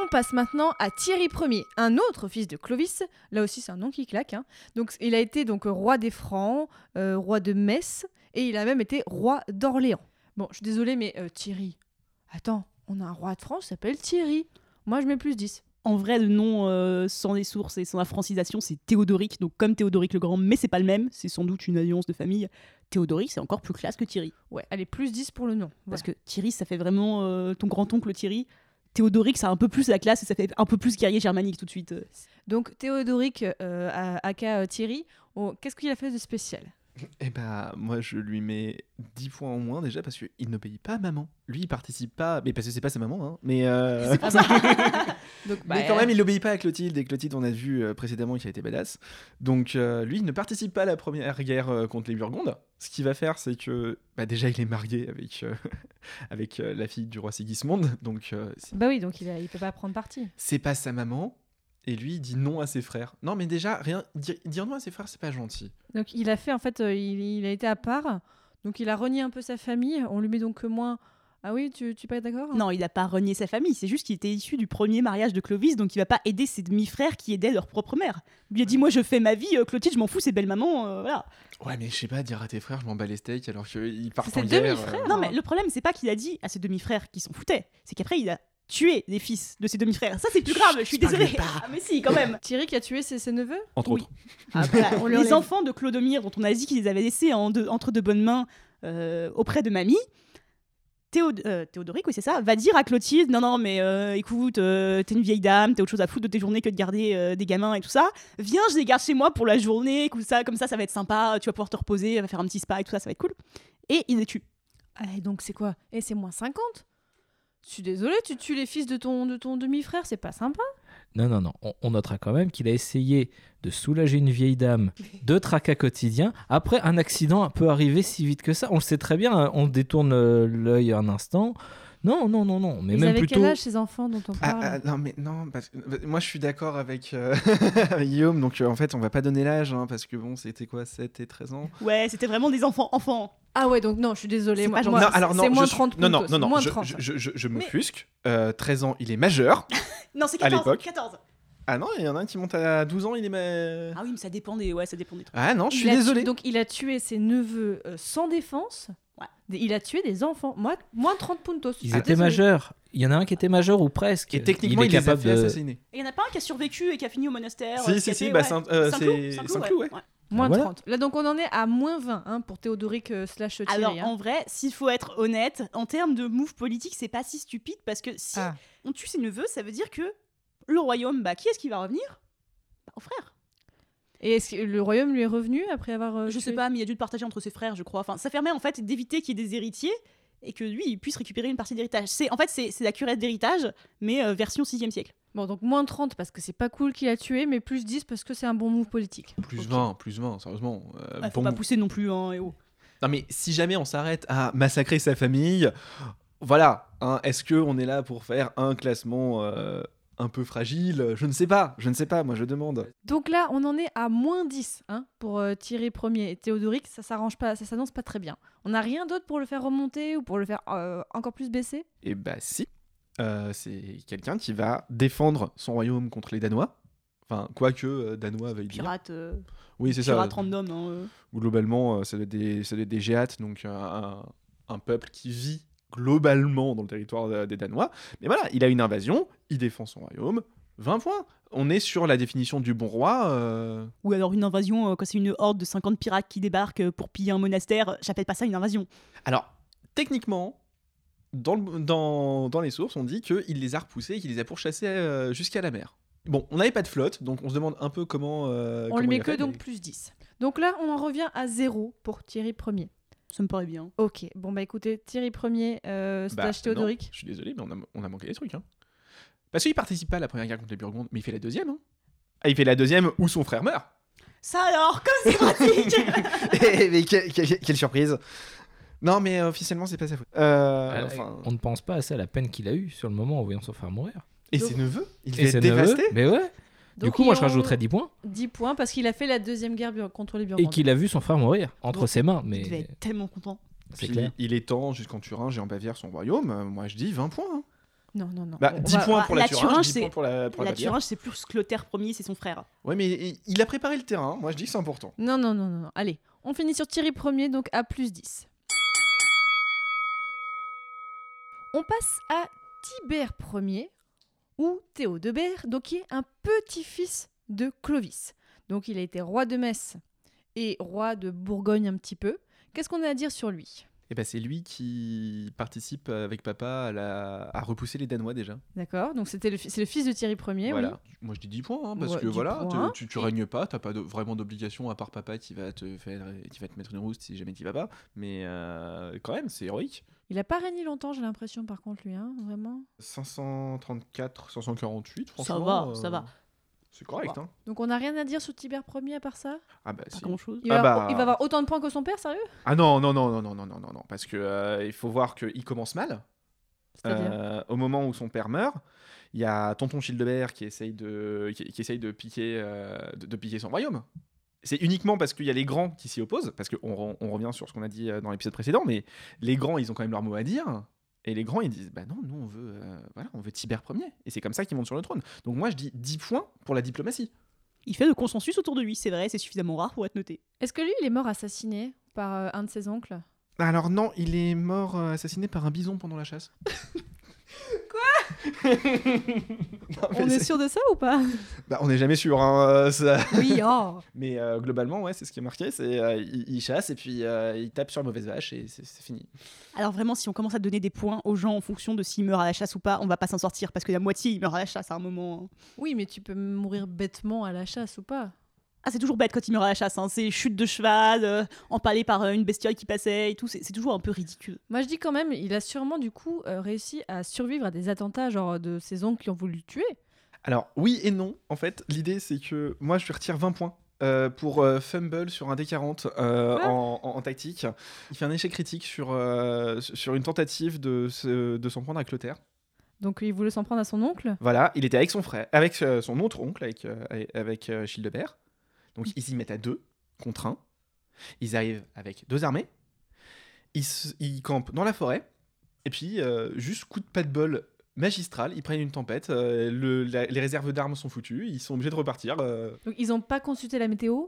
On passe maintenant à Thierry Ier, un autre fils de Clovis. Là aussi, c'est un nom qui claque. hein. Donc, il a été donc roi des Francs, euh, roi de Metz, et il a même été roi d'Orléans. Bon, je suis désolée, mais euh, Thierry. Attends, on a un roi de France qui s'appelle Thierry. Moi, je mets plus 10. En vrai, le nom euh, sans les sources et sans la francisation, c'est Théodoric, donc comme Théodoric le Grand, mais c'est pas le même. C'est sans doute une alliance de famille. Théodoric, c'est encore plus classe que Thierry. Ouais, allez, plus 10 pour le nom. Parce que Thierry, ça fait vraiment euh, ton grand-oncle Thierry. Théodoric, ça a un peu plus la classe et ça fait un peu plus guerrier germanique tout de suite. Donc, Théodoric, euh, aka Thierry, oh, qu'est-ce qu'il a fait de spécial? Eh bah, moi, je lui mets 10 points en moins déjà parce qu'il n'obéit pas à maman. Lui, il participe pas, mais parce que c'est pas sa maman, hein. Mais, euh, Donc, mais quand même, il n'obéit pas à Clotilde. Et Clotilde, on a vu euh, précédemment qu'il a été badass. Donc, euh, lui, il ne participe pas à la première guerre euh, contre les Burgondes. Ce qu'il va faire, c'est que bah, déjà, il est marié avec, euh, avec euh, la fille du roi Sigismond. Donc, euh, Bah oui, donc il, a, il peut pas prendre parti. c'est pas sa maman. Et lui, il dit non à ses frères. Non, mais déjà, rien, dire, dire non à ses frères, c'est pas gentil. Donc il a fait, en fait, euh, il, il a été à part. Donc il a renié un peu sa famille. On lui met donc moins Ah oui, tu, tu es pas d'accord Non, il n'a pas renié sa famille, c'est juste qu'il était issu du premier mariage de Clovis, donc il va pas aider ses demi-frères qui aidaient leur propre mère. Il lui a dit Moi je fais ma vie, euh, Clotilde, je m'en fous, c'est belle maman, euh, voilà. Ouais, mais je sais pas, dire à tes frères, je m'en bats les steaks alors qu'ils partent C'est en guerre. demi-frères. euh. Non, mais le problème, c'est pas qu'il a dit à ses demi-frères qui s'en foutaient, c'est qu'après il a tué les fils de ses demi-frères. Ça c'est plus grave, je suis désolée. Ah, mais si, quand même. Thierry qui a tué ses, ses neveux Entre Oui. autres. Ah bah, on les enfants de Clodomir, dont on a dit qu'ils les avaient laissés en de- entre de bonnes mains euh, auprès de mamie, Théod- euh, Théodoric, oui c'est ça, va dire à Clotilde, non non mais euh, écoute, euh, t'es une vieille dame, t'as autre chose à foutre de tes journées que de garder euh, des gamins et tout ça, viens je les garde chez moi pour la journée, comme ça, comme ça ça va être sympa, tu vas pouvoir te reposer, on va faire un petit spa et tout ça, ça va être cool. Et il les tue. Ah, et donc c'est quoi? Et c'est moins 50 Je suis désolée, tu tues les fils de ton, de ton demi-frère, c'est pas sympa. Non, non, non. On, on notera quand même qu'il a essayé de soulager une vieille dame de tracas quotidiens après un accident peut arriver si vite que ça. On le sait très bien, hein, on détourne euh, l'œil un instant. Non, non, non, non. Mais Ils même avaient plutôt. quel âge ces enfants dont on Ah, parle ah, non mais non parce que bah, moi je suis d'accord avec, euh, avec Guillaume donc euh, en fait on va pas donner l'âge hein, parce que bon c'était quoi 7 et 13 ans? Ouais, c'était vraiment des enfants enfants. Ah ouais, donc non, je suis désolée. C'est moi- pas gentil. moi, non c'est- alors non c'est moins je suis- 30 non non non non moins je, 30. je, je, je- je Mais- m'offusque Euh, 13 ans il est majeur Non, c'est À 14. l'époque. 14. ah non il y en a un qui monte à 12 ans il est ma... Ah oui, mais ça dépend des, ouais, ça dépend des trucs. ah non je suis a tué- désolé donc il a tué ses neveux euh, sans défense. Ouais. Il a tué des enfants. Moi, moins 30 puntos. Ils Ah, étaient majeurs. Il y en a un qui était majeur ou presque. et techniquement il il, est les a capable fait de. assassiner Et il y en a pas un qui a survécu et qui a fini au monastère. Si, euh, si, si, été- bah, euh, Saint-Cloud, c'est ouais. Moins Voilà. 30. Là, donc on en est à moins 20 hein, pour Théodoric euh, slash Thierry. Alors hein. en vrai, s'il faut être honnête, en termes de move politique, c'est pas si stupide parce que si Ah. on tue ses neveux, ça veut dire que le royaume, bah qui est-ce qui va revenir? Bah, Au frère. Et est-ce que le royaume lui est revenu après avoir. euh, Je tué sais pas, mais il a dû le partager entre ses frères, je crois. Enfin, ça permet en fait d'éviter qu'il y ait des héritiers et que lui, il puisse récupérer une partie d'héritage. C'est en fait c'est la curette d'héritage, mais euh, version 6 siècle. Bon, donc moins 30 parce que c'est pas cool qu'il a tué, mais plus 10 parce que c'est un bon move politique. plus Ok. 20 plus 20 sérieusement Euh, Ah, faut bon- pas pousser non plus, hein, et oh. non mais si jamais on s'arrête à massacrer sa famille voilà hein, est-ce que on est là pour faire un classement euh, un peu fragile je ne sais pas je ne sais pas moi je demande Donc là, on en est à moins 10 hein, pour euh, Thierry premier et Théodoric. Ça s'arrange pas, ça s'annonce pas très bien. On n'a rien d'autre pour le faire remonter ou pour le faire euh, encore plus baisser? Et bah si, Euh, c'est quelqu'un qui va défendre son royaume contre les Danois. Enfin, quoique euh, Danois veuille dire. pirate, euh, Oui, c'est ça. pirate random. hein, euh. Globalement, euh, ça doit être des, des géates, donc euh, un, un peuple qui vit globalement dans le territoire de- des Danois. Mais voilà, il a une invasion, il défend son royaume, 20 points. On est sur la définition du bon roi. euh, Ou alors une invasion, euh, quand c'est une horde de 50 pirates qui débarquent euh, pour piller un monastère, j'appelle pas ça une invasion. Alors, techniquement, dans, le- dans, dans les sources, on dit qu'il les a repoussés et qu'il les a pourchassés euh, jusqu'à la mer. Bon, on n'avait pas de flotte, donc on se demande un peu comment. euh, On comment lui met que fait, donc mais- plus 10. Donc là, on en revient à 0 pour Thierry premier. Ça me paraît bien. Ok, bon bah écoutez, Thierry premier euh, Bah, slash Théodoric. non, je suis désolé, mais on a, on a manqué des trucs. Hein. Parce qu'il participe pas à la première guerre contre les Burgondes, mais il fait la deuxième. Hein. Ah, il fait la deuxième où son frère meurt. Ça alors, comme c'est pratique mais quelle, quelle- quelle surprise Non, mais euh, officiellement, c'est pas sa faute. Euh, Ah, enfin, On ne pense pas assez à la peine qu'il a eue sur le moment en voyant son frère mourir. Et Donc- ses neveux Il ses neveux, dévasté Mais ouais. Du coup, moi, je rajouterais ont 10 points. 10 points parce qu'il a fait la deuxième guerre contre les Et Burgondes. qu'il a vu son frère mourir entre ses mains. Il devait Mais être tellement content. c'est Puis, clair. Il est temps, jusqu'en Thuringe et en Bavière, son royaume. euh, moi, je dis 20 points. hein. Non, non, non. Bah, On 10 va- points pour la, la Thuringe, Thuringe, 10 c'est- pour la, pour la La Bavière. Thuringe, c'est plus Clotaire Ier, c'est son frère. Ouais, mais il- il a préparé le terrain. Moi, je dis que c'est important. Non, non, non, non, non. Allez, on finit sur Thierry premier, donc à plus 10. On passe à Tibère Ier, ou Théo donc qui est un petit-fils de Clovis. Donc il a été roi de Metz et roi de Bourgogne un petit peu. Qu'est-ce qu'on a à dire sur lui? Et ben, c'est lui qui participe avec papa à, la... à repousser les Danois déjà. D'accord Donc c'était le, fi- c'est le fils de Thierry Ier, oui. voilà. Moi, je dis 10 points, hein, parce Ouais, que 10 voilà, points. tu, tu règnes pas, t'as pas de- vraiment d'obligation à part papa qui va te faire, qui va te mettre une rouste si jamais tu vas pas. Mais euh, quand même, c'est héroïque. Il a pas régné longtemps, j'ai l'impression, par contre, lui, hein, vraiment. 534, 548, franchement. Ça va, euh, ça va. C'est correct, hein. Donc on n'a rien à dire sur Tibère Ier à part ça? Ah bah si. grand chose. il va, Ah avoir, bah. il va avoir autant de points que son père, sérieux? Ah non, non, non, non, non, non, non, non, non, parce que euh, il faut voir qu'il commence mal. C'est-à-dire? Euh, au moment où son père meurt, il y a Tonton Childebert qui essaye de, qui, qui essaye de piquer, euh, de, de piquer son royaume. C'est uniquement parce qu'il y a les grands qui s'y opposent, parce qu'on on revient sur ce qu'on a dit euh, dans l'épisode précédent, mais les grands, ils ont quand même leur mot à dire. Et les grands, ils disent Bah non, nous, on veut, euh, voilà, on veut Tibère premier. Et c'est comme ça qu'il monte sur le trône. Donc moi, je dis 10 points pour la diplomatie. Il fait le consensus autour de lui, c'est vrai, c'est suffisamment rare pour être noté. Est-ce que lui, il est mort assassiné par euh, un de ses oncles? Alors non, il est mort euh, assassiné par un bison pendant la chasse. On on, est sûr de ça ou pas? Bah, on n'est jamais sûr. hein, euh, ça- Oui, oh Mais euh, globalement, ouais, c'est ce qui est marqué. C'est euh, il, il chasse et puis euh, il tape sur la mauvaise vache et c'est c'est fini. Alors vraiment, si on commence à donner des points aux gens en fonction de s'ils meurent à la chasse ou pas, on va pas s'en sortir parce que la moitié ils meurent à la chasse à un moment. hein. Oui, mais tu peux mourir bêtement à la chasse ou pas Ah, c'est toujours bête quand ils meurent à la chasse, hein. c'est chute de cheval, euh, empalé par euh, une bestiole qui passait et tout, c'est c'est toujours un peu ridicule. Moi, je dis quand même, il a sûrement du coup euh, réussi à survivre à des attentats, genre de ses oncles qui ont voulu le tuer. Alors oui et non. En fait, l'idée c'est que moi je lui retire 20 points. euh, pour euh, fumble sur un D40 euh, Quoi en, en- en tactique. Il fait un échec critique sur, euh, sur une tentative de, se- de s'en prendre à Clotaire. Donc, il voulait s'en prendre à son oncle? Voilà, il était avec son frère, avec euh, son autre oncle, avec, euh, avec euh, Childebert. Donc ils s'y mettent à deux contre un. Ils arrivent avec deux armées. Ils, campent dans la forêt. Et puis, euh, juste coup de pas de bol magistral, ils prennent une tempête. euh, les réserves d'armes sont foutues. Ils sont obligés de repartir. euh. Donc, ils n'ont pas consulté la météo?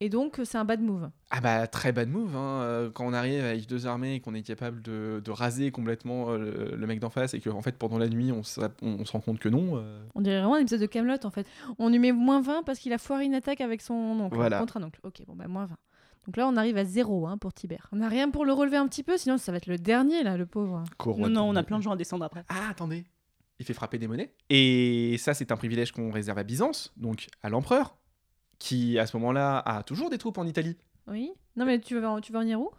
Et donc, c'est un bad move. Ah bah, très bad move. hein, euh, Quand on arrive avec deux armées et qu'on est capable de, de raser complètement euh, le, le mec d'en face et que, en fait, pendant la nuit, on, on- on se rend compte que non. euh, On dirait vraiment un épisode de Camelot en fait. On lui met moins 20 parce qu'il a foiré une attaque avec son oncle. Voilà. Contre un oncle. Ok, bon, bah moins 20. Donc là, on arrive à 0 hein, pour Tibère. On n'a rien pour le relever un petit peu, sinon ça va être le dernier là, le pauvre. Corrois non, on a plein de gens à descendre après. Ah, attendez. Il fait frapper des monnaies. Et ça, c'est un privilège qu'on réserve à Byzance, donc à l'empereur, qui à ce moment-là a toujours des troupes en Italie. Oui Non, mais tu vas, tu vas en venir où?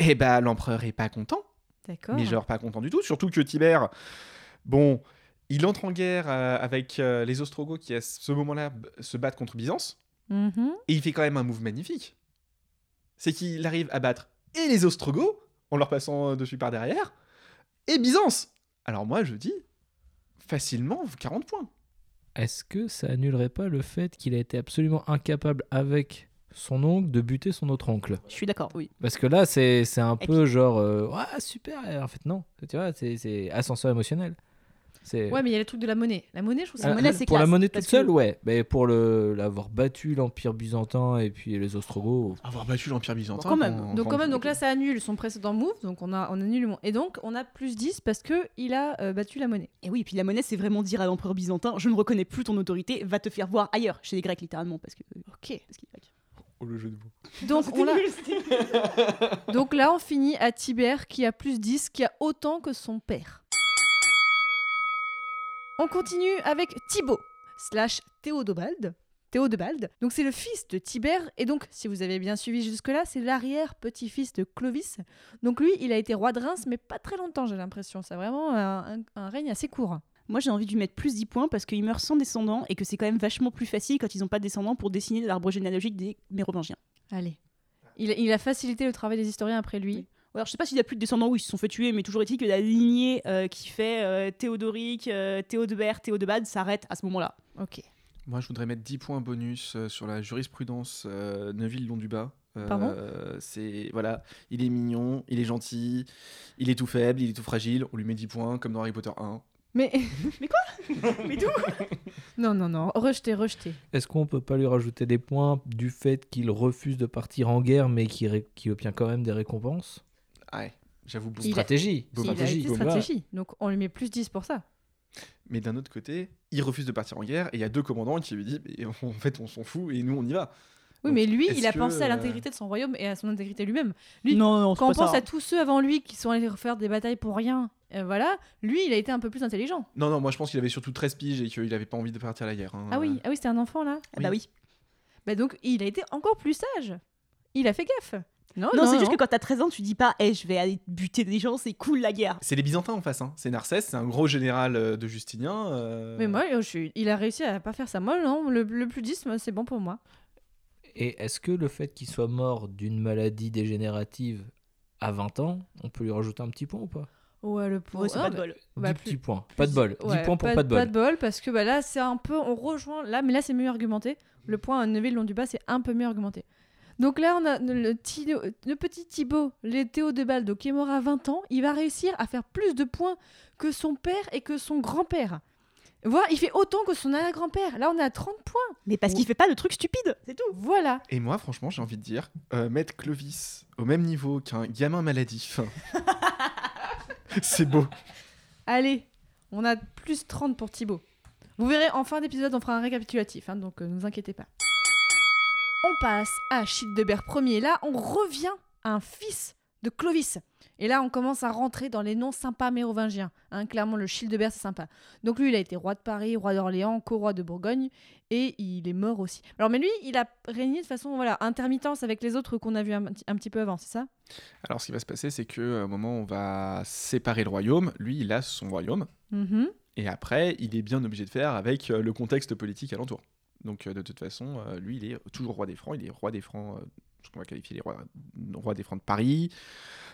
Et bah, l'empereur est pas content, D'accord. mais genre pas content du tout. Surtout que Tibère, bon, il entre en guerre euh, avec euh, les Ostrogoths qui à ce moment-là se battent contre Byzance, Mhm. et il fait quand même un move magnifique. C'est qu'il arrive à battre et les Ostrogoths en leur passant euh, dessus par derrière, et Byzance. Alors moi, je dis facilement 40 points. Est-ce que ça annulerait pas le fait qu'il a été absolument incapable avec son oncle de buter son autre oncle? Je suis d'accord, oui. Parce que là, c'est un Et peu genre, euh, ouais, super. En fait, non. Tu vois, c'est- c'est ascenseur émotionnel. C'est Ouais, mais il y a le truc de la monnaie. La monnaie, je trouve que Ah, c'est monnaie, ah, c'est pour la monnaie toute que- seule, ouais. Mais pour le l'avoir battu l'Empire byzantin et puis les Ostrogoths. Avoir battu l'Empire byzantin. Bon, quand même. Donc quand même, donc là ça annule son précédent move, donc on a on annule mon- et donc on a plus 10 parce que il a euh, battu la monnaie. Et oui, et puis la monnaie, c'est vraiment dire à l'empereur byzantin, je ne reconnais plus ton autorité, va te faire voir ailleurs, chez les Grecs littéralement, parce que. Ok. parce grec. Oh, le jeu de mots. Donc on l'a- nul, c'était- donc là on finit à Tibère qui a plus 10, qui a autant que son père. On continue avec Thibaut slash Théodobald. Théodobald. Donc c'est le fils de Tibère et donc si vous avez bien suivi jusque-là, c'est l'arrière petit-fils de Clovis. Donc lui, il a été roi de Reims mais pas très longtemps, j'ai l'impression. C'est vraiment un, un- un règne assez court. Moi, j'ai envie de lui mettre plus 10 points parce qu'il meurt sans descendant et que c'est quand même vachement plus facile quand ils n'ont pas de descendants pour dessiner l'arbre généalogique des Mérovingiens. Allez. Il, il a facilité le travail des historiens après lui. Oui. Alors, je sais pas s'il y a plus de descendants où ils se sont fait tuer, mais toujours est-il que la lignée euh, qui fait euh, Théodoric, euh, Théodebert, Théodebald s'arrête à ce moment-là. Ok. Moi, je voudrais mettre 10 points bonus euh, sur la jurisprudence euh, Neuville-Long-du-Bas. Euh, Pardon? c'est voilà, il est mignon, il est gentil, il est tout faible, il est tout fragile. On lui met 10 points comme dans Harry Potter 1. Mais Mais d'où? Non, non, non, rejeté, rejeté. Est-ce qu'on peut pas lui rajouter des points du fait qu'il refuse de partir en guerre mais qui, ré- qui obtient quand même des récompenses? Ouais, j'avoue. bon. Il a- Stratégie. Bon, il a stratégie. été Bon, stratégie. Donc on lui met plus 10 pour ça. Mais d'un autre côté, il refuse de partir en guerre et il y a deux commandants qui lui disent Mais en fait, on s'en fout et nous, on y va. Oui, Donc, mais lui, il a que, pensé à euh, l'intégrité de son royaume et à son intégrité lui-même. Lui, Non, Quand on pense ça. à tous ceux avant lui qui sont allés refaire des batailles pour rien, euh, voilà, lui, il a été un peu plus intelligent. Non, non, moi je pense qu'il avait surtout 13 piges et qu'il avait pas envie de partir à la guerre. hein. Ah oui, ah oui, c'était un enfant là. Ah bah oui. Bah donc, il a été encore plus sage. Il a fait gaffe. Non, non, c'est juste que quand t'as 13 ans, tu dis pas, hey, je vais aller buter des gens, c'est cool la guerre. C'est les Byzantins en face. Hein. C'est Narcisse, c'est un gros général euh, de Justinien. euh, Mais moi, je suis- il a réussi à pas faire ça. Moi, non, le, le plus 10, moi, c'est bon pour moi. Et est-ce que le fait qu'il soit mort d'une maladie dégénérative à 20 ans, on peut lui rajouter un petit point ou pas? Ouais, le pauvre. Ouais, Ah, pas de bah, bol. bah, 10 plus- petits points. Pas de bol. 10 ouais, points pour pas, de bol. Pas de bol, parce que bah, là, c'est un peu. On rejoint. Là, mais là, c'est mieux argumenté. Le point à Neuville long du bas, c'est un peu mieux argumenté. Donc là, on a le, Tino- le petit Thibaut, les Théo de Baldo, qui est mort à 20 ans. Il va réussir à faire plus de points que son père et que son grand-père. Voilà, il fait autant que son arrière-grand-père. Là, on est à 30 points. Mais parce qu'il fait pas de trucs stupides, c'est tout. Voilà. Et moi, franchement, j'ai envie de dire, euh, mettre Clovis au même niveau qu'un gamin maladif, c'est beau. Allez, on a plus 30 pour Thibaut. Vous verrez, en fin d'épisode, on fera un récapitulatif, hein, donc euh, ne vous inquiétez pas. On passe à Childebert Ier. Là, on revient à un fils de Clovis. Et là, on commence à rentrer dans les noms sympas mérovingiens. Hein, clairement, le Childebert, c'est sympa. Donc lui, il a été roi de Paris, roi d'Orléans, co-roi de Bourgogne, et il est mort aussi. Alors, mais lui, il a régné de façon, voilà, intermittence avec les autres qu'on a vus un, petit- un petit peu avant, c'est ça? Alors, ce qui va se passer, c'est que euh, au moment où on va séparer le royaume, lui, il a son royaume, Mhm. et après, il est bien obligé de faire avec euh, le contexte politique alentour. Donc, euh, de toute façon, euh, lui, il est toujours roi des Francs, il est roi des Francs, euh, ce qu'on va qualifier les rois, rois des Francs de Paris,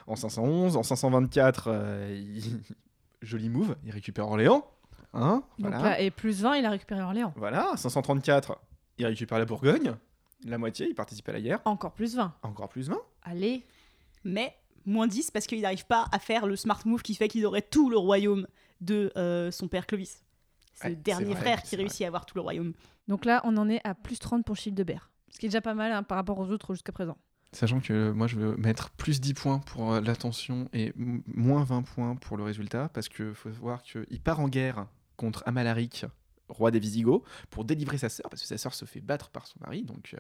en 511. En 524, euh, il- joli move, il récupère Orléans. Hein Donc voilà. là, et plus 20, il a récupéré Orléans. Voilà, 534, il récupère la Bourgogne, la moitié, il participe à la guerre, Encore plus 20. encore plus 20. Allez. Mais moins 10 parce qu'il n'arrive pas à faire le smart move qui fait qu'il aurait tout le royaume de euh, son père Clovis. C'est Ouais, le dernier vrai, frère qui réussit à avoir tout le royaume. Donc là, on en est à plus 30 pour Childebert. Ce qui est déjà pas mal hein, par rapport aux autres jusqu'à présent. Sachant que moi je veux mettre plus 10 points pour euh, l'attention et moins 20 points pour le résultat, parce qu'il faut voir qu'il part en guerre contre Amalaric, roi des Visigoths, pour délivrer sa sœur, parce que sa sœur se fait battre par son mari, donc euh,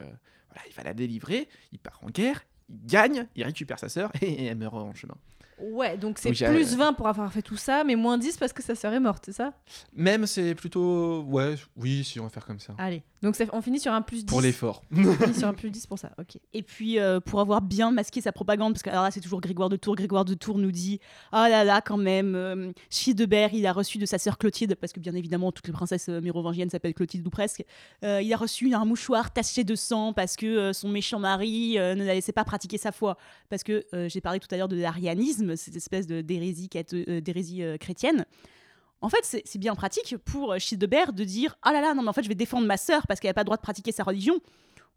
voilà, il va la délivrer, il part en guerre, il gagne, il récupère sa sœur et elle meurt en chemin. Ouais, donc c'est plus 20 pour avoir fait tout ça, mais moins 10 parce que sa sœur est morte, c'est ça? Même c'est plutôt... Ouais, oui, si on va faire comme ça. Allez. Donc ça- on finit sur un plus 10. Pour l'effort. On finit sur un plus 10 pour ça, ok. Et puis, euh, pour avoir bien masqué sa propagande, parce que alors là, c'est toujours Grégoire de Tours. Grégoire de Tours nous dit Ah là là, quand même, euh, Childebert, il a reçu de sa sœur Clotilde, parce que bien évidemment, toutes les princesses euh, mérovingiennes s'appellent Clotilde ou presque. euh, il a reçu un mouchoir taché de sang parce que euh, son méchant mari euh, ne la laissait pas pratiquer sa foi. Parce que euh, j'ai parlé tout à l'heure de l'arianisme, cette espèce d'hérésie euh, euh, chrétienne. En fait, c'est bien pratique pour euh, Childebert de dire Ah là là, non, mais en fait, je vais défendre ma sœur parce qu'elle n'a pas le droit de pratiquer sa religion.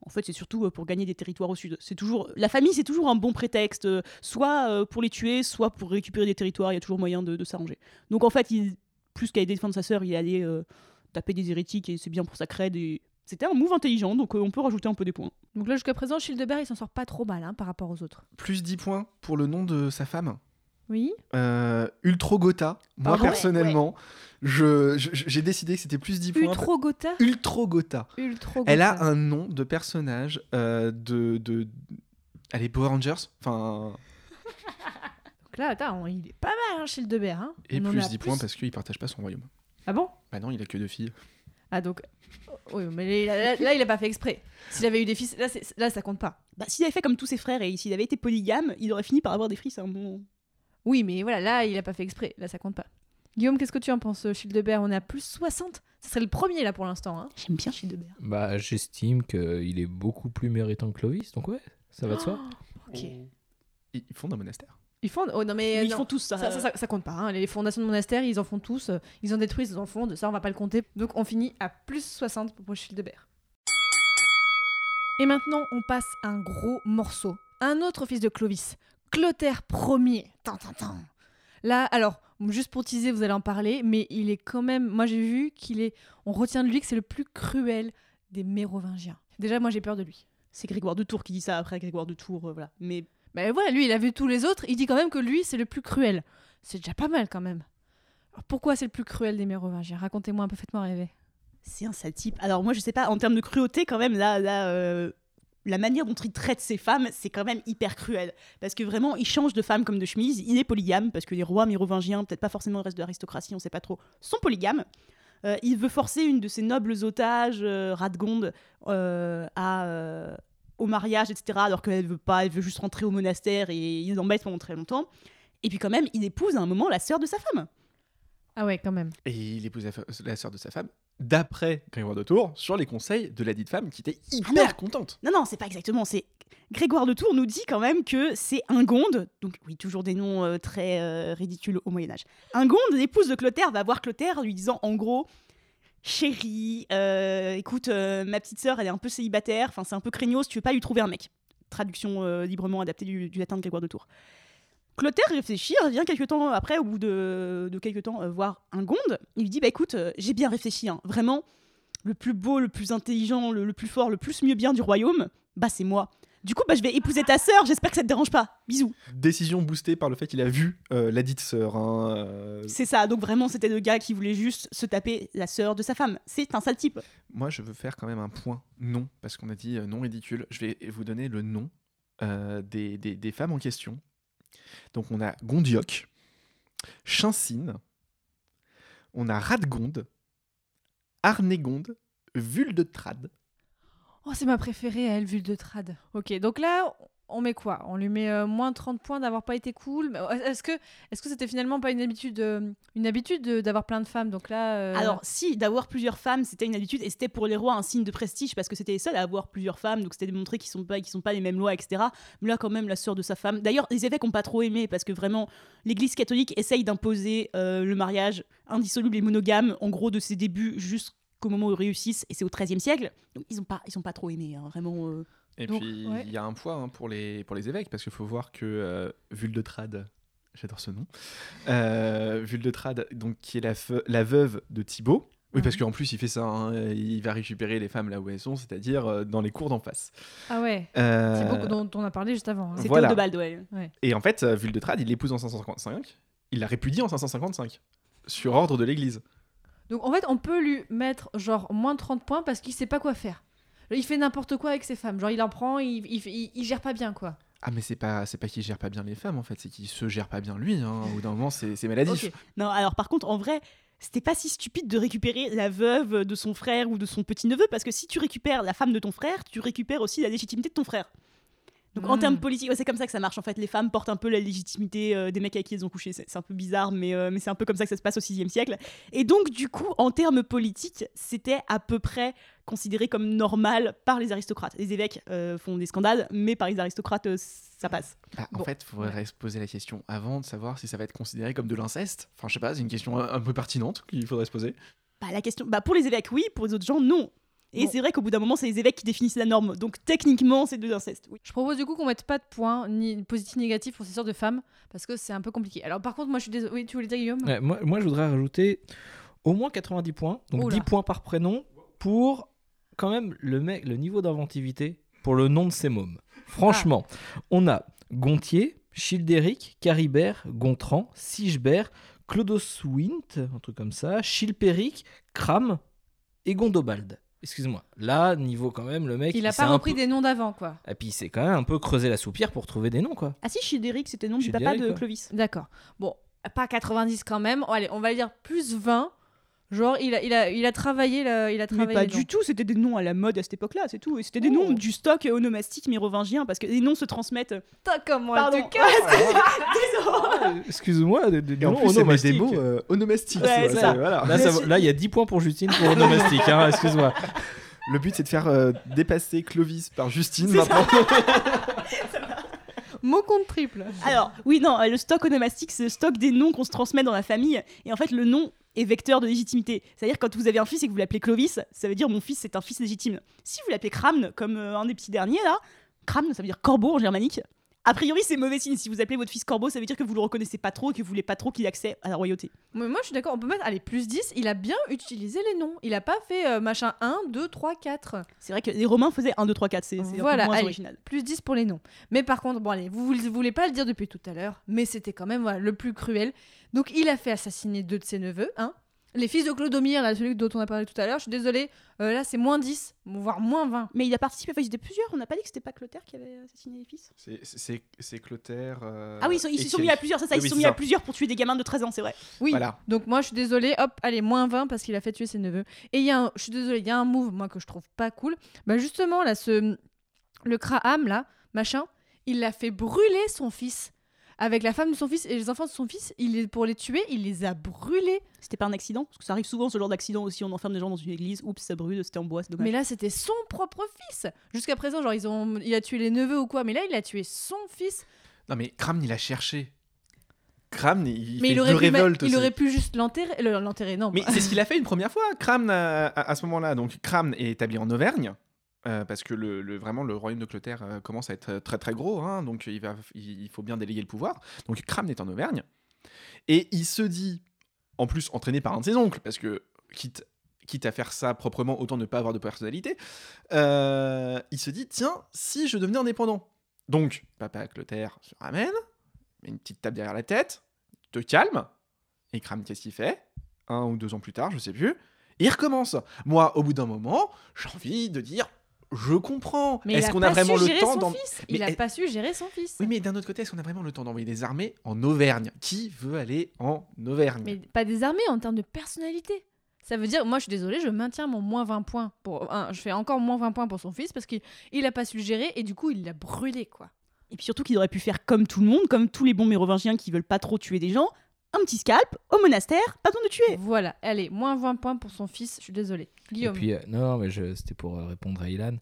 En fait, c'est surtout pour gagner des territoires au sud. C'est toujours la famille, c'est toujours un bon prétexte, soit pour les tuer, soit pour récupérer des territoires. Il y a toujours moyen de, s'arranger. Donc en fait, il, plus qu'à défendre sa sœur, il allait taper des hérétiques et c'est bien pour sa crède. C'était un move intelligent, donc euh, on peut rajouter un peu des points. Donc là, jusqu'à présent, Childebert, il s'en sort pas trop mal hein, par rapport aux autres. Plus 10 points pour le nom de sa femme. Oui Euh, Ultrogotha. Moi, Ah ouais, personnellement, je- je- j'ai décidé que c'était plus 10 points. Ultrogotha Ultrogotha. Ultrogotha. Elle a un nom de personnage euh, de, de. Allez, Power Rangers Enfin. Donc là, attends, il est pas mal, hein. Hein. Et On plus a 10 points parce qu'il partage pas son royaume. Ah bon? Bah non, il a que deux filles. Ah donc... Oui, mais là, il a pas fait exprès. S'il avait eu des fils, là, c'est- là ça compte pas. Bah, s'il avait fait comme tous ses frères et s'il avait été polygame, il aurait fini par avoir des fils à un moment. Oui, mais voilà, là, il a pas fait exprès. Là, ça compte pas. Guillaume, qu'est-ce que tu en penses, euh, Childebert? On est à plus 60 Ce serait le premier, là, pour l'instant. Hein. J'aime bien Childebert. Bah, j'estime qu'il est beaucoup plus méritant que Clovis, donc ouais, ça va de soi. Ok. Ils fondent un monastère. Ils font... Oh non, mais... Ils non. font tous ça. Ça, ça, ça- ça compte pas. hein. Les fondations de monastères, ils en font tous. euh, Ils en détruisent, ils en font. De ça, on va pas le compter. Donc, on finit à plus 60 pour Childebert. Et maintenant, on passe à un gros morceau. Un autre fils de Clovis, Clotaire Ier. Tan, tan, tan. Là, alors, juste pour teaser, vous allez en parler, mais il est quand même. Moi, j'ai vu qu'il est. On retient de lui que c'est le plus cruel des Mérovingiens. Déjà, moi, j'ai peur de lui. C'est Grégoire de Tours qui dit ça après Grégoire de Tours, euh, voilà. Mais Ben voilà, lui, il a vu tous les autres, il dit quand même que lui, c'est le plus cruel. C'est déjà pas mal quand même. Alors, pourquoi c'est le plus cruel des Mérovingiens Racontez-moi un peu, faites-moi rêver. C'est un sale type. Alors moi, je sais pas, en termes de cruauté, quand même, là, là euh, la manière dont il traite ses femmes, c'est quand même hyper cruel. Parce que vraiment, il change de femme comme de chemise. Il est polygame, parce que les rois mérovingiens, peut-être pas forcément le reste de l'aristocratie, on sait pas trop, sont polygames. Euh, il veut forcer une de ses nobles otages, euh, Radgonde, euh, à, au mariage, etc. Alors qu'elle veut pas, elle veut juste rentrer au monastère et il l'embête pendant très longtemps. Et puis quand même, il épouse à un moment la sœur de sa femme. Ah ouais, quand même. Et il épouse la, la sœur de sa femme, d'après Grégoire de Tours, sur les conseils de la dite femme qui était hyper non. contente. Non, non, c'est pas exactement. C'est Grégoire de Tours nous dit quand même que c'est Ingonde, donc oui, toujours des noms euh, très euh, ridicules au Moyen Âge. Ingonde, l'épouse de Clotaire, va voir Clotaire lui disant en gros, chérie, euh, écoute, euh, ma petite sœur, elle est un peu célibataire, enfin c'est un peu craignos, tu veux pas lui trouver un mec. traduction euh, librement adaptée du, latin de Grégoire de Tours. Clotaire réfléchit, revient quelques temps après, au bout de, quelques temps, voir un gonde. Il lui dit Bah écoute, j'ai bien réfléchi, hein. vraiment, le plus beau, le plus intelligent, le, le plus fort, le plus mieux bien du royaume, bah c'est moi. Du coup, bah, je vais épouser ta sœur, j'espère que ça te dérange pas. Bisous. Décision boostée par le fait qu'il a vu euh, la dite sœur. hein, euh. C'est ça, donc vraiment, c'était le gars qui voulait juste se taper la sœur de sa femme. C'est un sale type. Moi, je veux faire quand même un point non, parce qu'on a dit euh, non ridicule. Je vais vous donner le nom euh, des, des- des femmes en question. Donc, on a Gondioc, Chincine, on a Radgonde, Arnégonde, Vuldetrade. Oh, c'est ma préférée, elle, Vue de Trad. Ok, donc là, on met quoi? On lui met euh, moins 30 points d'avoir pas été cool. Mais, euh, Est-ce que est-ce que c'était finalement pas une habitude, euh, une habitude de- d'avoir plein de femmes? Donc là, euh, Alors, si, d'avoir plusieurs femmes, c'était une habitude, et c'était pour les rois un signe de prestige, parce que c'était les seuls à avoir plusieurs femmes, donc c'était démontré qu'ils sont pas, qu'ils sont pas les mêmes lois, etc. Mais là, quand même, la sœur de sa femme. D'ailleurs, les évêques ont pas trop aimé, parce que vraiment, l'Église catholique essaye d'imposer euh, le mariage indissoluble et monogame, en gros, de ses débuts jusqu'au moment où ils réussissent, et c'est au XIIIe siècle. Donc, ils ont pas, ils ont pas trop aimé, hein, vraiment. euh. Et Donc, puis, il ouais. y a un poids hein, pour, les, pour les évêques, parce qu'il faut voir que euh, Vuldetrade, j'adore ce nom, euh, Vuldetrade, donc, qui est la, veuve de Thibaut, oui, parce Ouais. qu'en plus, il fait ça, hein, il va récupérer les femmes là où elles sont, c'est-à-dire euh, dans les cours d'en face. ah ouais, Euh, c'est beaucoup dont on a parlé juste avant. hein. C'était Voilà. Odebald, ouais. Et en fait, euh, Vuldetrade, il l'épouse en 555, il la répudie en 555, sur ordre de l'Église. Donc en fait, on peut lui mettre genre moins 30 points parce qu'il sait pas quoi faire. Il fait n'importe quoi avec ses femmes. Genre il en prend, il, il, il- il gère pas bien quoi. Ah, mais c'est pas, c'est pas qu'il gère pas bien les femmes, en fait, c'est qu'il se gère pas bien lui. Hein. Au bout d'un moment, c'est c'est maladif. Non, alors par contre, en vrai, c'était pas si stupide de récupérer la veuve de son frère ou de son petit-neveu, parce que si tu récupères la femme de ton frère, tu récupères aussi la légitimité de ton frère. Donc en termes politiques, ouais, c'est comme ça que ça marche en fait. Les femmes portent un peu la légitimité euh, des mecs avec qui elles ont couché. C'est un peu bizarre, mais, euh, mais c'est un peu comme ça que ça se passe au 6 siècle. Et donc, du coup, en termes politiques, c'était à peu près considéré comme normal par les aristocrates. Les évêques euh, font des scandales, mais par les aristocrates, euh, ça passe. Bah, En fait, il faudrait se poser la question avant de savoir si ça va être considéré comme de l'inceste. Enfin, je sais pas, c'est une question un, un peu pertinente qu'il faudrait se poser. Bah, la question, bah, pour les évêques, oui, pour les autres gens, non. Et Bon. c'est vrai qu'au bout d'un moment, c'est les évêques qui définissent la norme. Donc techniquement, c'est de l'inceste. Oui. Je propose du coup qu'on mette pas de points, ni positif ni négatif pour ces sortes de femmes, parce que c'est un peu compliqué. Alors par contre, moi je suis désolée. Oui, tu voulais dire Guillaume? Ouais, moi, moi, je voudrais rajouter au moins 90 points, donc Oula. 10 points par prénom, pour quand même le, mec, le niveau d'inventivité pour le nom de ces mômes. Franchement, on a Gontier, Childéric, Caribert, Gontran, Sigebert, Clodoswint, un truc comme ça, Chilpéric, Cram et Gondobald. Excuse-moi. Là, niveau quand même, le mec. Il a s'est pas un repris peu- des noms d'avant quoi. Et puis, c'est quand même un peu creusé la soupière pour trouver des noms, quoi. Ah si, Childéric, c'était le nom du papa de quoi. Clovis. D'accord. Bon, pas 90 quand même. Allez, on va dire plus 20. Genre il a, il a, il a travaillé, le- il a Mais travaillé. pas les du tout, c'était des noms à la mode à cette époque-là, c'est tout. Et c'était des Oh. noms du stock onomastique mérovingien, parce que les noms se transmettent. Putain, comment Pardon. elle te casse Désolé. Excuse-moi, des, des noms plus, c'est onomastiques. des mots euh, onomastiques. Ouais, ouais, c'est c'est- ça. voilà. Là, ça- là, il y a 10 points pour Justine pour onomastique, hein, excuse-moi. Le but, c'est de faire euh, dépasser Clovis par Justine maintenant. Mot contre triple. Alors, oui, non, euh, le stock onomastique, c'est le stock des noms qu'on se transmet dans la famille. Et en fait, le nom est vecteur de légitimité. C'est-à-dire, quand vous avez un fils et que vous l'appelez Clovis, ça veut dire mon fils, c'est un fils légitime. Si vous l'appelez Kramn, comme euh, un des petits derniers, là, Kramn, ça veut dire corbeau en germanique. A priori, c'est mauvais signe. Si vous appelez votre fils corbeau, ça veut dire que vous le reconnaissez pas trop et que vous voulez pas trop qu'il ait accès à la royauté. Mais moi je suis d'accord, on peut mettre allez, plus 10. Il a bien utilisé les noms. Il a pas fait euh, machin 1, 2, 3, 4. C'est vrai que les Romains faisaient 1, 2, 3, 4. C'est un peu moins allez. original. Plus 10 pour les noms. Mais par contre, bon allez, vous, vous voulez pas le dire depuis tout à l'heure, mais c'était quand même voilà, le plus cruel. Donc il a fait assassiner deux de ses neveux, hein. Les fils de Clodomir, là, celui dont on a parlé tout à l'heure, je suis désolée, euh, là c'est moins 10, voire moins 20. Mais il a participé, enfin, ils étaient plusieurs. On n'a pas dit que c'était pas Clotaire qui avait assassiné les fils? C'est- Clotaire. euh, Ah oui, ils, se sont mis à plusieurs, c'est ça, Oui, ils se sont c'est mis à ça. plusieurs pour tuer des gamins de 13 ans, c'est vrai. Oui, Voilà. donc moi je suis désolée, hop, allez, moins 20 parce qu'il a fait tuer ses neveux. Et il y a un, je suis désolée, il y a un move, moi, que je trouve pas cool. Bah justement, là, ce, le Kraham, là, machin, il l'a fait brûler son fils. Avec la femme de son fils et les enfants de son fils, il est, pour les tuer, il les a brûlés. C'était pas un accident Parce que ça arrive souvent, ce genre d'accident aussi. On enferme des gens dans une église, oups, ça brûle, c'était en bois, c'est dommage. Mais là, c'était son propre fils. Jusqu'à présent, genre, ils ont, il a tué les neveux ou quoi, mais là, il a tué son fils. Non, mais Kram, il a cherché. Kram, il, mais fait il aurait, pu, il aurait pu juste l'enterrer. le- L'enterrer, non. Mais c'est ce qu'il a fait une première fois, Kram, à, à- à ce moment-là. Donc, Kram est établi en Auvergne. Euh, parce que le, vraiment le royaume de Clotaire euh, commence à être très très gros, hein, donc il, faut bien déléguer le pouvoir. Donc Cram est en Auvergne. Et il se dit, en plus entraîné par un de ses oncles, parce que quitte, à faire ça proprement, autant ne pas avoir de personnalité, euh, il se dit, tiens, si je devenais indépendant. Donc, papa Clotaire se ramène, met une petite tape derrière la tête, te calme, et Cram, qu'est-ce qu'il fait? Un ou deux ans plus tard, je sais plus, il recommence. Moi, au bout d'un moment, j'ai envie de dire, je comprends. Mais il Est-ce qu'on pas a vraiment su le gérer temps son d'en- fils. Mais Il a elle- pas su gérer son fils. Oui, mais d'un autre côté, est-ce qu'on a vraiment le temps d'envoyer des armées en Auvergne? Qui veut aller en Auvergne? Mais pas désarmé en termes de personnalité. Ça veut dire, moi je suis désolée, je maintiens mon moins 20 points. Pour, un, je fais encore moins 20 points pour son fils parce qu'il il a pas su le gérer et du coup il l'a brûlé quoi. Et puis surtout qu'il aurait pu faire comme tout le monde, comme tous les bons mérovingiens qui veulent pas trop tuer des gens, un petit scalp au monastère, pas besoin de tuer. Voilà, allez, moins 20 points pour son fils, je suis désolée. Et Guillaume. puis, euh, non, mais je- c'était pour euh, répondre à Ilan.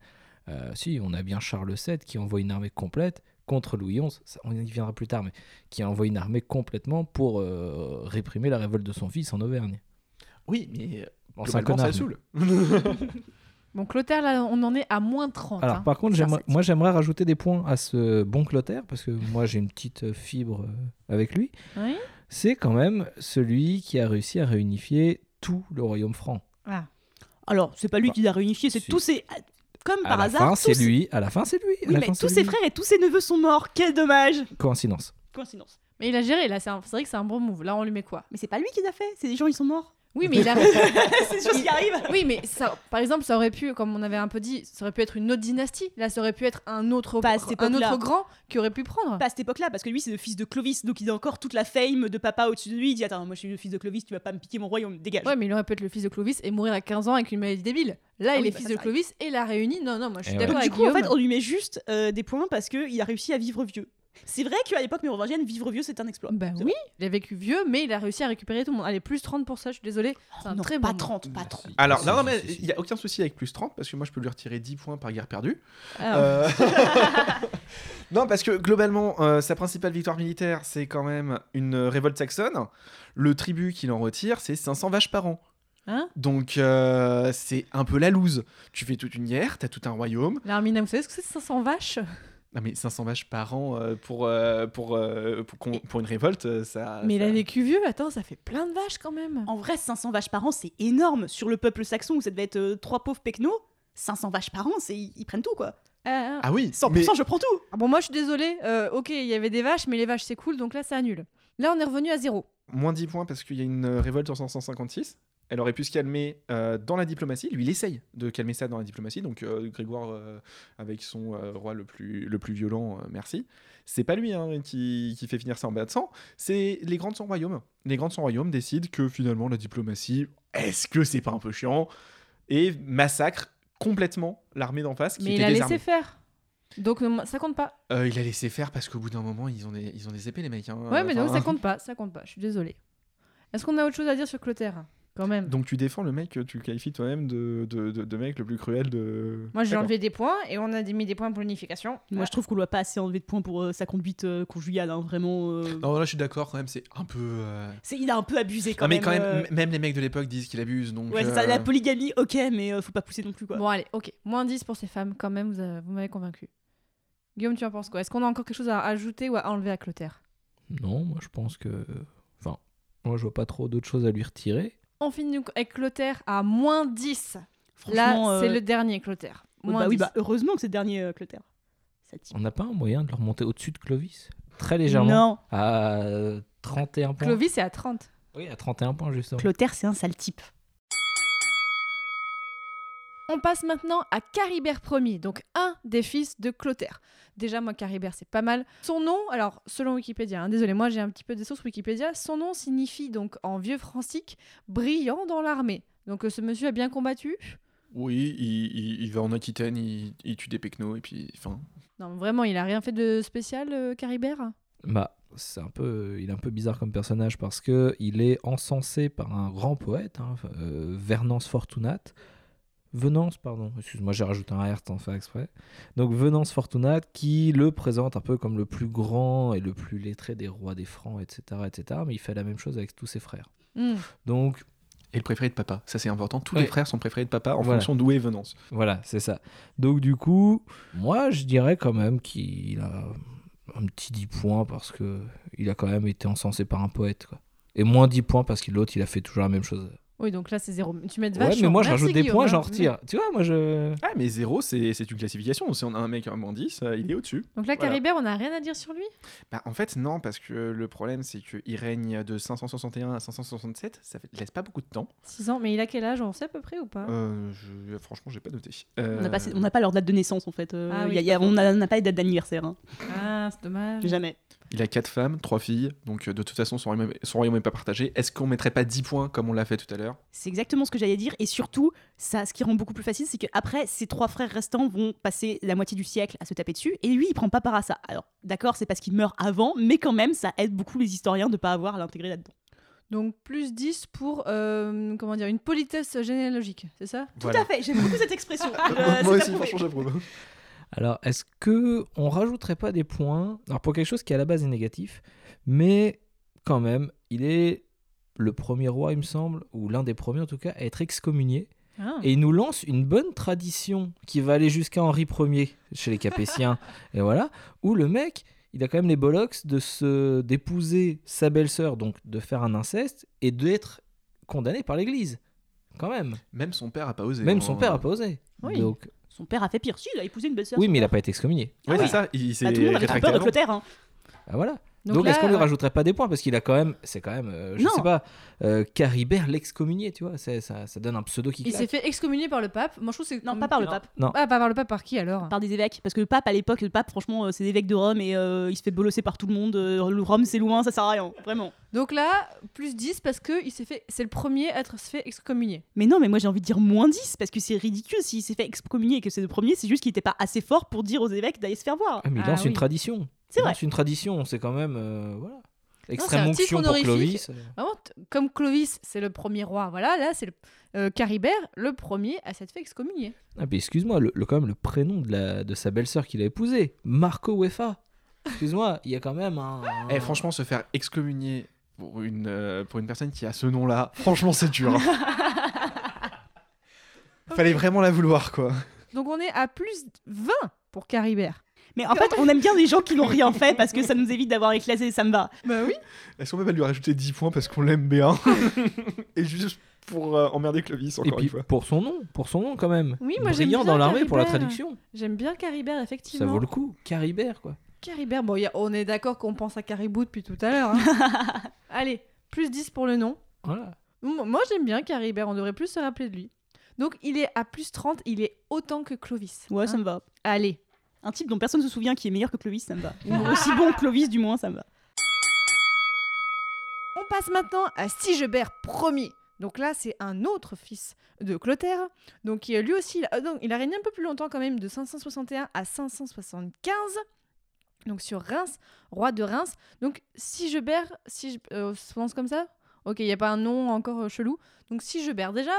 Euh, si, on a bien Charles VII qui envoie une armée complète contre Louis XI, ça, on y viendra plus tard, mais qui envoie une armée complètement pour euh, réprimer la révolte de son fils en Auvergne. Oui, mais Bon, ça saoule. Bon, Clotaire, là, on en est à moins 30. Alors, hein. par contre, moi, j'aimerais rajouter des points à ce bon Clotaire, parce que moi, j'ai une petite fibre avec lui. Oui C'est quand même celui qui a réussi à réunifier tout le royaume franc. Ah. Alors, c'est pas lui qui l'a réunifié, c'est si. tous ses. Comme à par la hasard. fin, c'est ses- lui. À la fin, c'est lui. À Oui, mais fin, tous ses lui. frères et tous ses neveux sont morts. Quel dommage. Coïncidence. Coïncidence. Mais il a géré, là, c'est un- c'est vrai que c'est un bon move. Là, on lui met quoi? Mais c'est pas lui qui l'a fait, c'est des gens, ils sont morts. Oui, mais il a. c'est des choses qui arrivent. Oui, mais ça, par exemple, ça aurait pu, comme on avait un peu dit, ça aurait pu être une autre dynastie. Là, ça aurait pu être un autre, Pas un autre grand qui aurait pu prendre. Pas à cette époque-là, parce que lui, c'est le fils de Clovis, donc il a encore toute la fame de papa au-dessus de lui. Il dit Attends, moi je suis le fils de Clovis, tu vas pas me piquer mon royaume, dégage. Ouais, mais il aurait pu être le fils de Clovis et mourir à 15 ans avec une maladie débile. Là, Ah il oui, est bah fils de Clovis et l'a réuni. Non, non, moi je suis d'accord du avec coup, en fait, on lui met juste euh, des points parce qu'il a réussi à vivre vieux. C'est vrai qu'à l'époque mérovingienne, vivre vieux, c'est un exploit. Bah C'est oui, il a vécu vieux, mais il a réussi à récupérer tout le monde. Allez, plus 30 pour ça, je suis désolée. C'est un non, très pas bon move. 30, pas 30. Alors, non, non, mais il n'y a aucun souci avec plus 30, parce que moi, je peux lui retirer 10 points par guerre perdue. Ah, Euh, non, parce que globalement, euh, sa principale victoire militaire, c'est quand même une révolte saxonne. Le tribut qu'il en retire, c'est 500 vaches par an. Hein? Donc, euh, c'est un peu la loose. Tu fais toute une guerre, t'as tout un royaume. L'Armina, vous savez ce que c'est 500 vaches? Non, mais 500 vaches par an euh, pour, euh, pour, euh, pour, une révolte, ça. Mais il ça- a vécu vieux, attends, ça fait plein de vaches quand même. En vrai, 500 vaches par an, c'est énorme. Sur le peuple saxon, où ça devait être trois pauvres pecnos, 500 vaches par an, c'est ils prennent tout, quoi. Ah, ah. Ah oui, 100%, mais je prends tout. Ah bon, moi je suis désolée. Euh, ok, il y avait des vaches, mais les vaches c'est cool, donc là ça annule. Là on est revenu à zéro. moins 10 points parce qu'il y a une révolte en 556. Elle aurait pu se calmer euh, dans la diplomatie. Lui, il essaye de calmer ça dans la diplomatie. Donc, euh, Grégoire, euh, avec son roi le plus, le plus violent, merci. C'est pas lui hein, qui, qui fait finir ça en bas de sang. C'est les grands de son royaume. Les grands de son royaume décident que finalement, la diplomatie, est-ce que c'est pas un peu chiant? Et massacre complètement l'armée d'en face qui Mais il était a désarmée. laissé faire. Donc ça compte pas. Il a laissé faire parce qu'au bout d'un moment, ils ont des, ils ont des épées, les mecs. hein. Ouais, mais non, ça compte pas, ça compte pas. Je suis désolée. Est-ce qu'on a autre chose à dire sur Clotaire? Quand même. Donc tu défends le mec que tu qualifies toi-même de, de, de, de mec le plus cruel de. Moi j'ai enlevé des points et on a mis des points pour l'unification. Moi, je trouve qu'on lui a pas assez enlevé de points pour euh, sa conduite euh, conjugale, hein, vraiment. euh, Non, là je suis d'accord quand même, c'est un peu. euh, c'est- il a un peu abusé quand non, mais même. quand même, euh, même les mecs de l'époque disent qu'il abuse. Donc, Ouais, c'est ça, la polygamie, ok, mais euh, faut pas pousser non plus, quoi. Bon allez, ok. Moins 10 pour ces femmes quand même, vous, avez- vous m'avez convaincu. Guillaume, tu en penses quoi? Est-ce qu'on a encore quelque chose à ajouter ou à enlever à Clotaire? Non, moi je pense que. Enfin, moi je vois pas trop d'autres choses à lui retirer. On finit avec Clotaire à moins 10. Franchement, Là, c'est euh, le dernier Clotaire. ouais, Moins bah oui, 10. bah heureusement que c'est le dernier euh, Clotaire. On n'a pas un moyen de le remonter au-dessus de Clovis? Très légèrement. Non, À euh, 31 points. Clovis est à 30. Oui, à 31 points justement. Clotaire, c'est un sale type. On passe maintenant à Caribert Ier, donc un des fils de Clotaire. Déjà, moi, Caribert, c'est pas mal. Son nom, alors, selon Wikipédia, hein, désolé, moi j'ai un petit peu des sources Wikipédia, son nom signifie donc en vieux francique brillant dans l'armée. Donc euh, ce monsieur a bien combattu? Oui, il, il- il va en Aquitaine, il, il tue des pecnos et puis. Enfin. Non, vraiment, il a rien fait de spécial, euh, Caribert? Bah, c'est un peu, il est un peu bizarre comme personnage parce que il est encensé par un grand poète, hein, euh, Venance Fortunate. Venance, pardon, excuse-moi, j'ai rajouté un R sans faire exprès. Donc Venance Fortunate qui le présente un peu comme le plus grand et le plus lettré des rois des Francs, etc., etc. Mais il fait la même chose avec tous ses frères. Hmm. Donc Et le préféré de papa, ça c'est important. Tous Ouais. les frères sont préférés de papa en Voilà. fonction d'où est venance. Voilà, c'est ça. Donc du coup, moi je dirais quand même qu'il a un petit 10 points parce que il a quand même été encensé par un poète. Quoi. Et moins 10 points parce que l'autre il a fait toujours la même chose. Oui, donc là, c'est zéro. Tu mets Ouais, vachement. mais moi je rajoute des Guillaume, points, hein. j'en retire. Tu vois, moi je. Ah, mais zéro, c'est c'est une classification. Si on a un mec à moins 10, euh, il est au-dessus. Donc là, Voilà. Caribert, on n'a rien à dire sur lui? Bah, en fait, non, parce que le problème, c'est qu'il règne de 561 à 567. Ça fait- laisse pas beaucoup de temps. 6 ans, mais il a quel âge On sait à peu près ou pas? Euh, je... Franchement, j'ai pas noté. On n'a Euh, pas, on n'a pas leur date de naissance en fait. Euh, Ah oui, y a- c'est y a- pas on n'a on n'a pas les dates d'anniversaire. hein. Ah, c'est dommage. Jamais. Il a quatre femmes, trois filles. Donc, euh, de toute façon, son royaume, son royaume est pas partagé. Est-ce qu'on mettrait pas 10 points comme on l'a fait tout à l'heure? C'est exactement ce que j'allais dire. Et surtout, ça, ce qui rend beaucoup plus facile, c'est qu'après, ses trois frères restants vont passer la moitié du siècle à se taper dessus. Et lui, il prend pas part à ça. Alors, d'accord, c'est parce qu'il meurt avant, mais quand même, ça aide beaucoup les historiens de pas avoir à l'intégrer là-dedans. Donc plus 10 pour, euh, comment dire, une politesse généalogique, c'est ça? Tout à fait, j'aime beaucoup cette expression. Euh, Moi c'est aussi, franchement, j'approuve. Alors, est-ce que on rajouterait pas des points Alors pour quelque chose qui à la base est négatif, mais quand même, il est le premier roi, il me semble, ou l'un des premiers en tout cas, à être excommunié. Ah. Et il nous lance une bonne tradition qui va aller jusqu'à Henri Ier chez les Capétiens. et voilà, où le mec, il a quand même les bollocks de se d'épouser sa belle-sœur, donc de faire un inceste et d'être condamné par l'Église. Quand même. Même son père a pas osé. Même hein. son père a pas osé. Oui. Donc, Son père a fait pire. Si, il a épousé une belle-sœur. oui, mais il a père. pas été excommunié. Ah c'est oui. ça. Il s'est Bah, tout le monde avait trop peur de. Clotaire. hein. Ah, voilà. Donc Donc, là, est-ce qu'on lui euh, rajouterait pas des points? Parce qu'il a quand même, c'est quand même, euh, je Non. sais pas, euh, Caribert l'excommunié, tu vois, c'est- ça, ça donne un pseudo qui Il s'est claque. fait excommunier par le pape. Moi, je trouve que c'est Non, pas par le Non. pape. Non. Ah, pas par le pape, par qui alors? Par des évêques. Parce que le pape, à l'époque, le pape, franchement, euh, c'est l'évêque de Rome et euh, il se fait bolosser par tout le monde. Euh, le Rome, c'est loin, ça sert à rien. Vraiment. Donc là, plus 10 parce que il s'est fait, c'est le premier à être se fait excommunier. Mais non, mais moi j'ai envie de dire moins 10 parce que c'est ridicule s'il s'est fait excommunier et que c'est le premier, c'est juste qu'il était pas assez fort pour dire aux évêques d'aller se faire voir. Ah, mais il Ah lance oui. une tradition. C'est Il vrai. lance une tradition, c'est quand même, euh, voilà. c'est Extrême onction pour. Clovis. euh. Vraiment, comme Clovis, c'est le premier roi. Voilà, là, c'est le euh, Caribert, le premier à s'être fait excommunier. Ah, mais excuse-moi, le, le- quand même le prénom de, la, de sa belle-sœur qu'il a épousée, Marco Wefa. Excuse-moi, il y a quand même un. Eh, franchement, se faire excommunier pour une, euh, pour une personne qui a ce nom-là, franchement, c'est dur. hein. Fallait vraiment la vouloir, quoi. Donc on est à plus 20 pour Caribert. Mais en fait, on aime bien les gens qui n'ont rien fait parce que ça nous évite d'avoir éclaté Samba. Bah oui. Est-ce qu'on peut pas lui rajouter 10 points parce qu'on l'aime bien Et juste pour euh, emmerder Clovis, Et encore puis une fois. pour son nom, pour son nom quand même. Oui, moi, j'aime Brillant bien dans l'armée pour la Caribert. traduction. J'aime bien Caribert, effectivement. Ça vaut le coup. Caribert, quoi. Caribert, bon, y a- on est d'accord qu'on pense à Caribou depuis tout à l'heure. hein. Allez, plus 10 pour le nom. Voilà. Moi, j'aime bien Caribert, on devrait plus se rappeler de lui. Donc, il est à plus 30, il est autant que Clovis. Ouais, hein. ça me va. Allez. Un type dont personne ne se souvient qui est meilleur que Clovis, ça me va. Ou aussi bon que Clovis, du moins, ça me va. On passe maintenant à Sigebert Ier. Donc là, c'est un autre fils de Clotaire. Donc lui aussi, il a, donc, il a régné un peu plus longtemps quand même, de 561 à 575. Donc sur Reims, roi de Reims. Donc Sigebert, si euh, se prononce comme ça? Ok, il n'y a pas un nom encore euh, chelou. Donc Sigebert, déjà,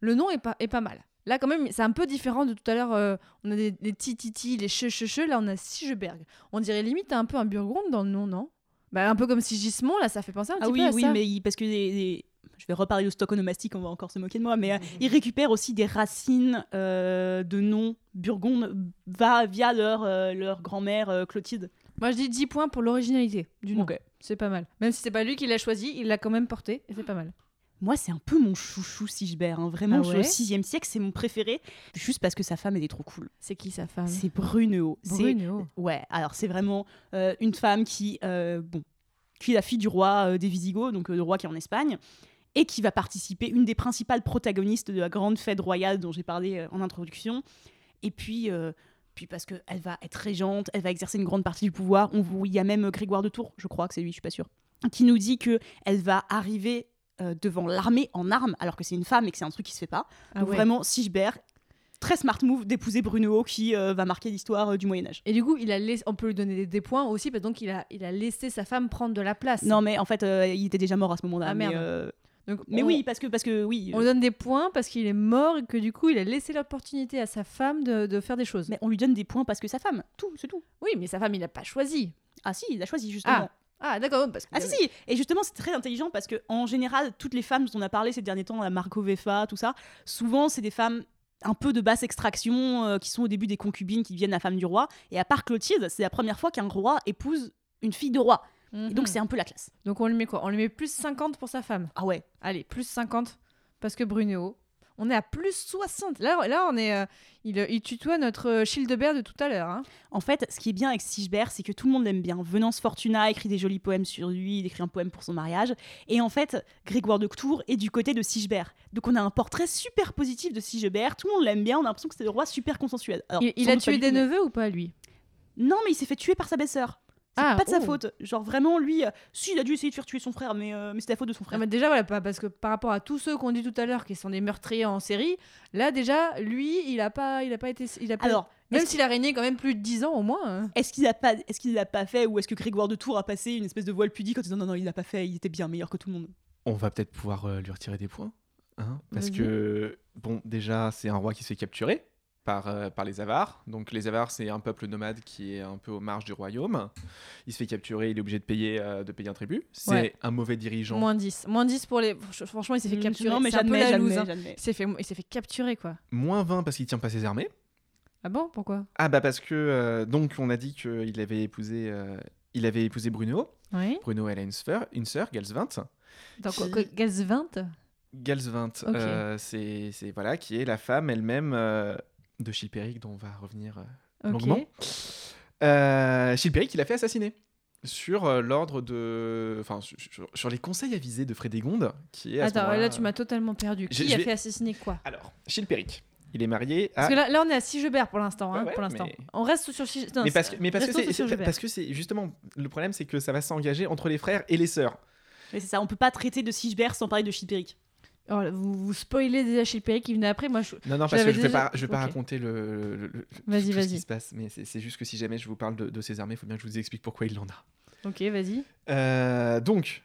le nom est pas, est pas mal. Là, quand même, c'est un peu différent de tout à l'heure. euh, on a des, des tititi, les che. Là, on a Sigeberg. On dirait limite un peu un Burgonde dans le nom, non? Bah, Un peu comme Sigismond, là, ça fait penser un Ah petit oui, peu à oui, ça. mais il- parce que les, les- je vais reparler de stock onomastique, on va encore se moquer de moi, mais euh, ils récupèrent aussi des racines euh, de noms burgondes va, via leur, euh, leur grand-mère euh, Clotilde. Moi, je dis 10 points pour l'originalité du nom. C'est pas mal. Même si c'est pas lui qui l'a choisi, il l'a quand même porté et c'est pas mal. Moi, c'est un peu mon chouchou Sigebert. hein. Vraiment, Ah ouais au 6 siècle, c'est mon préféré. Juste parce que sa femme, elle est trop cool. C'est qui sa femme? C'est. C'est- Bruno. Ouais, alors c'est vraiment une femme qui, bon, qui est la fille du roi des Visigoths, donc le roi qui est en Espagne, et qui va participer, une des principales protagonistes de la grande fête royale dont j'ai parlé euh, en introduction. Et puis, euh, puis parce qu'elle va être régente, elle va exercer une grande partie du pouvoir. On, vous- il y a même euh, Grégoire de Tours, je crois que c'est lui, je suis pas sûre, qui nous dit que elle va arriver euh, devant l'armée en armes, alors que c'est une femme et que c'est un truc qui se fait pas. Ah Donc ouais. vraiment, Sigebert, très smart move d'épouser Brunehaut qui euh, va marquer l'histoire euh, du Moyen Âge. Et du coup, il a laissé... on peut lui donner des, des points aussi, parce donc il a, il a laissé sa femme prendre de la place. Non, mais en fait, euh, il était déjà mort à ce moment-là. Ah, mais, merde. Donc, mais on- oui, parce que, parce que oui. On euh, lui donne des points parce qu'il est mort et que du coup, il a laissé l'opportunité à sa femme de, de faire des choses. mais on lui donne des points parce que sa femme. Tout, c'est tout. Oui, mais sa femme, il a pas choisi. Ah si, il a choisi justement. Ah. Ah, d'accord, parce que. Ah si si Et justement c'est très intelligent parce que en général toutes les femmes dont on a parlé ces derniers temps, la Marco Vefa, tout ça, souvent c'est des femmes un peu de basse extraction euh, qui sont au début des concubines qui deviennent la femme du roi. Et à part Clotilde, c'est la première fois qu'un roi épouse une fille de roi. Et donc Mhm. c'est un peu la classe. Donc on lui met quoi? On lui met plus 50 pour sa femme? Ah ouais. Allez, plus 50 parce que Bruno. On est à plus 60. Là, là on est. euh, il, il tutoie notre euh, Childebert de tout à l'heure. hein. En fait, ce qui est bien avec Sigebert, c'est que tout le monde l'aime bien. Venance Fortuna écrit des jolis poèmes sur lui, il écrit un poème pour son mariage. Et en fait, Grégoire de Tours est du côté de Sigebert. Donc on a un portrait super positif de Sigebert, tout le monde l'aime bien, on a l'impression que c'est le roi super consensuel. Alors, Il, il a tué des neveux ou pas, lui? Non, mais il s'est fait tuer par sa belle-sœur. C'est Ah, pas de sa oh. faute. Genre vraiment, lui, euh, si, il a dû essayer de faire tuer son frère, mais, euh, mais c'est la faute de son Ah, frère. mais Déjà, voilà, pas- parce que par rapport à tous ceux qu'on dit tout à l'heure qui sont des meurtriers en série, là, déjà, lui, il a pas, il a pas été. Il a pas- Alors, même s'il a régné quand même plus de 10 ans au moins. hein. Est-ce qu'il a pas, est-ce qu'il l'a pas fait, ou est-ce que Grégoire de Tours a passé une espèce de voile pudique en disant non non il l'a pas fait, il était bien meilleur que tout le monde? On va peut-être pouvoir euh, lui retirer des points. hein, parce que, bon, déjà, c'est un roi qui se fait capturer par, euh, par les Avars. Donc, les Avars, c'est un peuple nomade qui est un peu aux marges du royaume. Il se fait capturer, il est obligé de payer, euh, de payer un tribut. C'est Ouais. un mauvais dirigeant. Moins 10. Moins 10 pour les. Fr- Franchement, il s'est fait Mm, capturer. Non mais C'est un peu la loose, hein. j'admets. Il s'est fait, il s'est fait capturer, quoi. Moins 20 parce qu'il tient pas ses armées. Ah bon? Pourquoi? Ah, bah, parce que, euh, donc, on a dit qu'il avait épousé. euh, il avait épousé Bruno. Oui. Bruno, elle a une sœur, une sœur Galsvint. Donc, Qui- quoi, Gaz 20 Galsvint, euh, c'est c'est- voilà, qui est la femme elle-même euh, de Chilpéric, dont on va revenir euh, Ok. longuement. Euh, Chilpéric, il a fait assassiner sur euh, l'ordre de. Enfin, sur, les conseils avisés de Frédégonde, qui est. À Attends, là, tu m'as totalement perdu. Qui je a vais- fait assassiner quoi? Alors, Chilpéric, il est marié à. Parce que là, là, on est à Sigebert pour l'instant. hein, Ouais, ouais, pour l'instant. mais- On reste sur Sig- non, mais parce que, mais Sigebert. parce que c'est justement le problème, c'est que ça va s'engager entre les frères et les sœurs. Mais c'est ça, on peut pas traiter de Sigebert sans parler de Chilpéric. Oh, là, vous, vous spoilez déjà Chilpéric qui venait après. Moi, je... Non, non, parce que je vais déjà- pas, je vais pas ok. raconter le, le- le- Vas-y, tout ce vas-y. qui se passe, mais c'est juste que si jamais je vous parle de, de ses armées, il faut bien que je vous explique pourquoi il en a. Ok, vas-y. Euh, donc,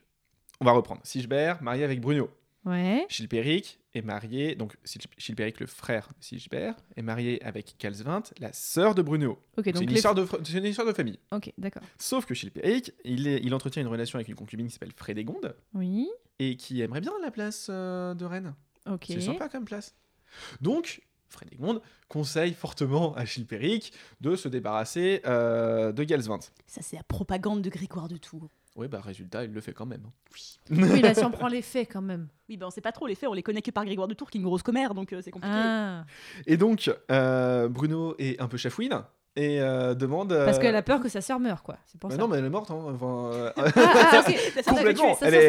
on va reprendre. Sigebert, marié avec Bruno. Ouais. Chilpéric est marié, donc Chilpéric, le frère de Sigebert, est marié avec Calsvint, la sœur de Bruno. Ok, C'est donc une, les... histoire de fr- c'est une histoire de famille. Ok, d'accord. Sauf que Chilpéric, il, est- il entretient une relation avec une concubine qui s'appelle Frédégonde Oui. et qui aimerait bien la place euh, de reine. Ok. C'est sympa comme place. Donc, Frédégonde conseille fortement à Chilpéric de se débarrasser euh, de Galsvint. Ça c'est la propagande de Grégoire de Tours. Oui, bah résultat, il le fait quand même. hein. Oui, là, si on prend les faits quand même. Oui, ben on sait pas trop les faits, on les connaît que par Grégoire de Tours qui est une grosse commère, donc euh, c'est compliqué. Ah. Et donc, euh, Bruno est un peu chafouine et euh, demande. Parce qu'elle a peur que sa sœur meure, quoi. C'est pour bah ça. non, mais elle est morte. Hein. Enfin, euh, Ah, ah, complètement. Elle, est,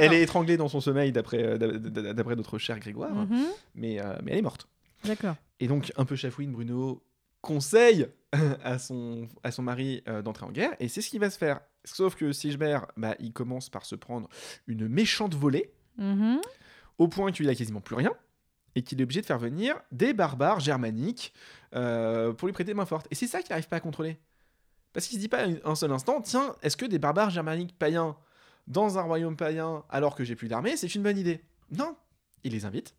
elle étranglée dans son sommeil d'après d'a- d'a- d'après notre cher Grégoire, Mhm. mais, euh, mais elle est morte. D'accord. Et donc, un peu chafouine, Bruno conseille à son, à son mari euh, d'entrer en guerre, et c'est ce qui va se faire. Sauf que Sigebert, bah, il commence par se prendre une méchante volée, Mhm. au point qu'il a quasiment plus rien, et qu'il est obligé de faire venir des barbares germaniques euh, pour lui prêter main forte. Et c'est ça qu'il n'arrive pas à contrôler. Parce qu'il se dit pas un- seul instant, tiens, est-ce que des barbares germaniques païens dans un royaume païen alors que j'ai plus d'armée, c'est une bonne idée? Non, il les invite.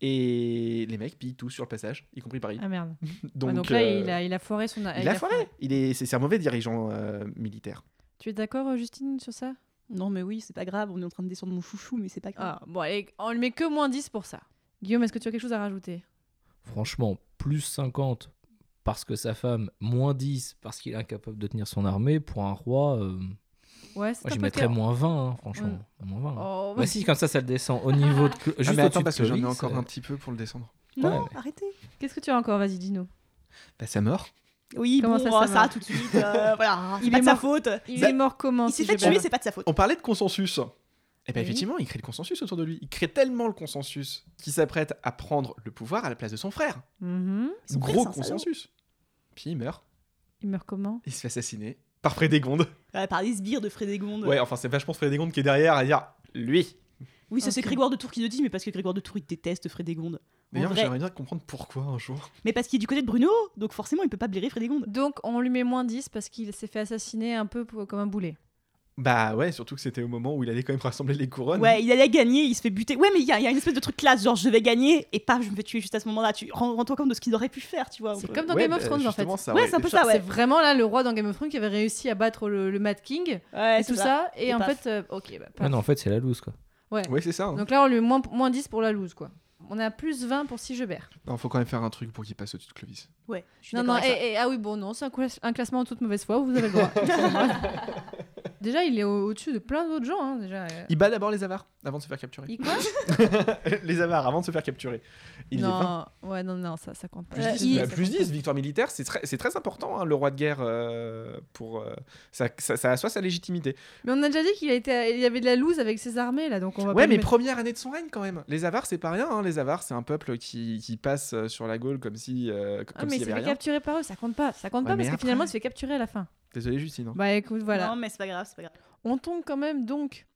Et les mecs pillent tout sur le passage, y compris Paris. Ah merde. Donc, Ouais, Donc, là, euh, il, a, il a foiré son. il a foiré. Il est, c'est, c'est un mauvais dirigeant euh, militaire. Tu es d'accord, euh, Justine, sur ça? Non mais oui, c'est pas grave, on est en train de descendre mon chouchou, mais c'est pas grave. Ah, bon, allez, on lui met que moins 10 pour ça. Guillaume, est-ce que tu as quelque chose à rajouter? Franchement, plus 50 parce que sa femme, moins 10 parce qu'il est incapable de tenir son armée, pour un roi, euh, Ouais, c'est moi j'y mettrais moins 20, hein, franchement. Moins 20. hein. Oh, Bah si, comme ça, ça le descend au niveau de... Ah, Juste mais attends, parce que j'en ai encore un petit peu pour le descendre. non, ouais. arrêtez. Qu'est-ce que tu as encore? Vas-y, dis-nous. Bah, sa mort. Oui, Comment bon, ça, ça, ça ça, tout de suite. euh, voilà, Il c'est pas est de sa mort. faute. Il Ça- est mort comment Il s'est si fait tuer, c'est pas de sa faute. On parlait de consensus. Et bien Oui. effectivement, il crée le consensus autour de lui. Il crée tellement le consensus qu'il s'apprête à prendre le pouvoir à la place de son frère. Son frère, Gros c'est un salaud. consensus. Puis il meurt. Il meurt comment Il se fait assassiner par Frédégonde. Ouais, par les sbires de Frédégonde. Ouais, enfin c'est vachement Frédégonde qui est derrière à dire lui. Oui, ça c'est. Grégoire de Tours qui le dit, mais parce que Grégoire de Tours il déteste Frédégonde. D'ailleurs, vrai. j'aimerais bien comprendre pourquoi un jour. Mais parce qu'il est du côté de Bruno, donc forcément il peut pas blairer Frédégonde. Donc, on lui met moins 10 parce qu'il s'est fait assassiner un peu pour- comme un boulet. Bah ouais, surtout que c'était au moment où il allait quand même rassembler les couronnes. Ouais, il allait gagner, il se fait buter. Ouais, mais il y, a il y a une espèce de truc classe, genre je vais gagner et paf, je me fais tuer juste à ce moment-là. Tu rends- rends-toi compte de ce qu'il aurait pu faire, tu vois. C'est comme dans Ouais, Game of bah, Thrones en fait. justement, ça Ouais, c'est un peu ça- ça, ouais. C'est vraiment là le roi dans Game of Thrones qui avait réussi à battre le, le Mad King Ouais, et c'est tout ça. Et, Et en paf. fait, euh, ok, bah, Ah non, en fait, c'est la loose, quoi. Ouais. Ouais, c'est ça. hein. Donc là, on lui met moins, moins 10 pour la loose quoi. On est à plus 20 pour Sigebert. Non, faut quand même faire un truc pour qu'il passe au-dessus de Clovis. Ouais, je suis Non, non, et, et- ah oui, bon, non, c'est un, classe- un classement en toute mauvaise foi, vous avez le droit. déjà, il est au- au-dessus de plein d'autres gens. Hein, déjà. euh. Il bat d'abord les avars avant de se faire capturer. Il quoi les avars avant de se faire capturer. Il est 20. Non, ouais, non, non, ça, ça compte pas. Plus, Euh, 10, il- bah, plus 10, victoire militaire, c'est très, c'est très important, hein, le roi de guerre, euh, pour, euh, ça, ça, ça assoit sa légitimité. Mais on a déjà dit qu'il a été, il y avait de la loose avec ses armées là, donc on va Ouais, mais mettre- première année de son règne quand même. Les avars, c'est pas rien. hein. Les avars, c'est un peuple qui, qui passe euh, sur la Gaule comme si, euh, Ah, mais il s'est fait rien. capturer par eux, ça compte pas. Ça compte Ouais, pas mais parce que finalement, il se fait capturer à la fin. Désolé, Justine. hein. Bah écoute, voilà. Non, mais c'est pas grave, c'est pas grave. On tombe quand même donc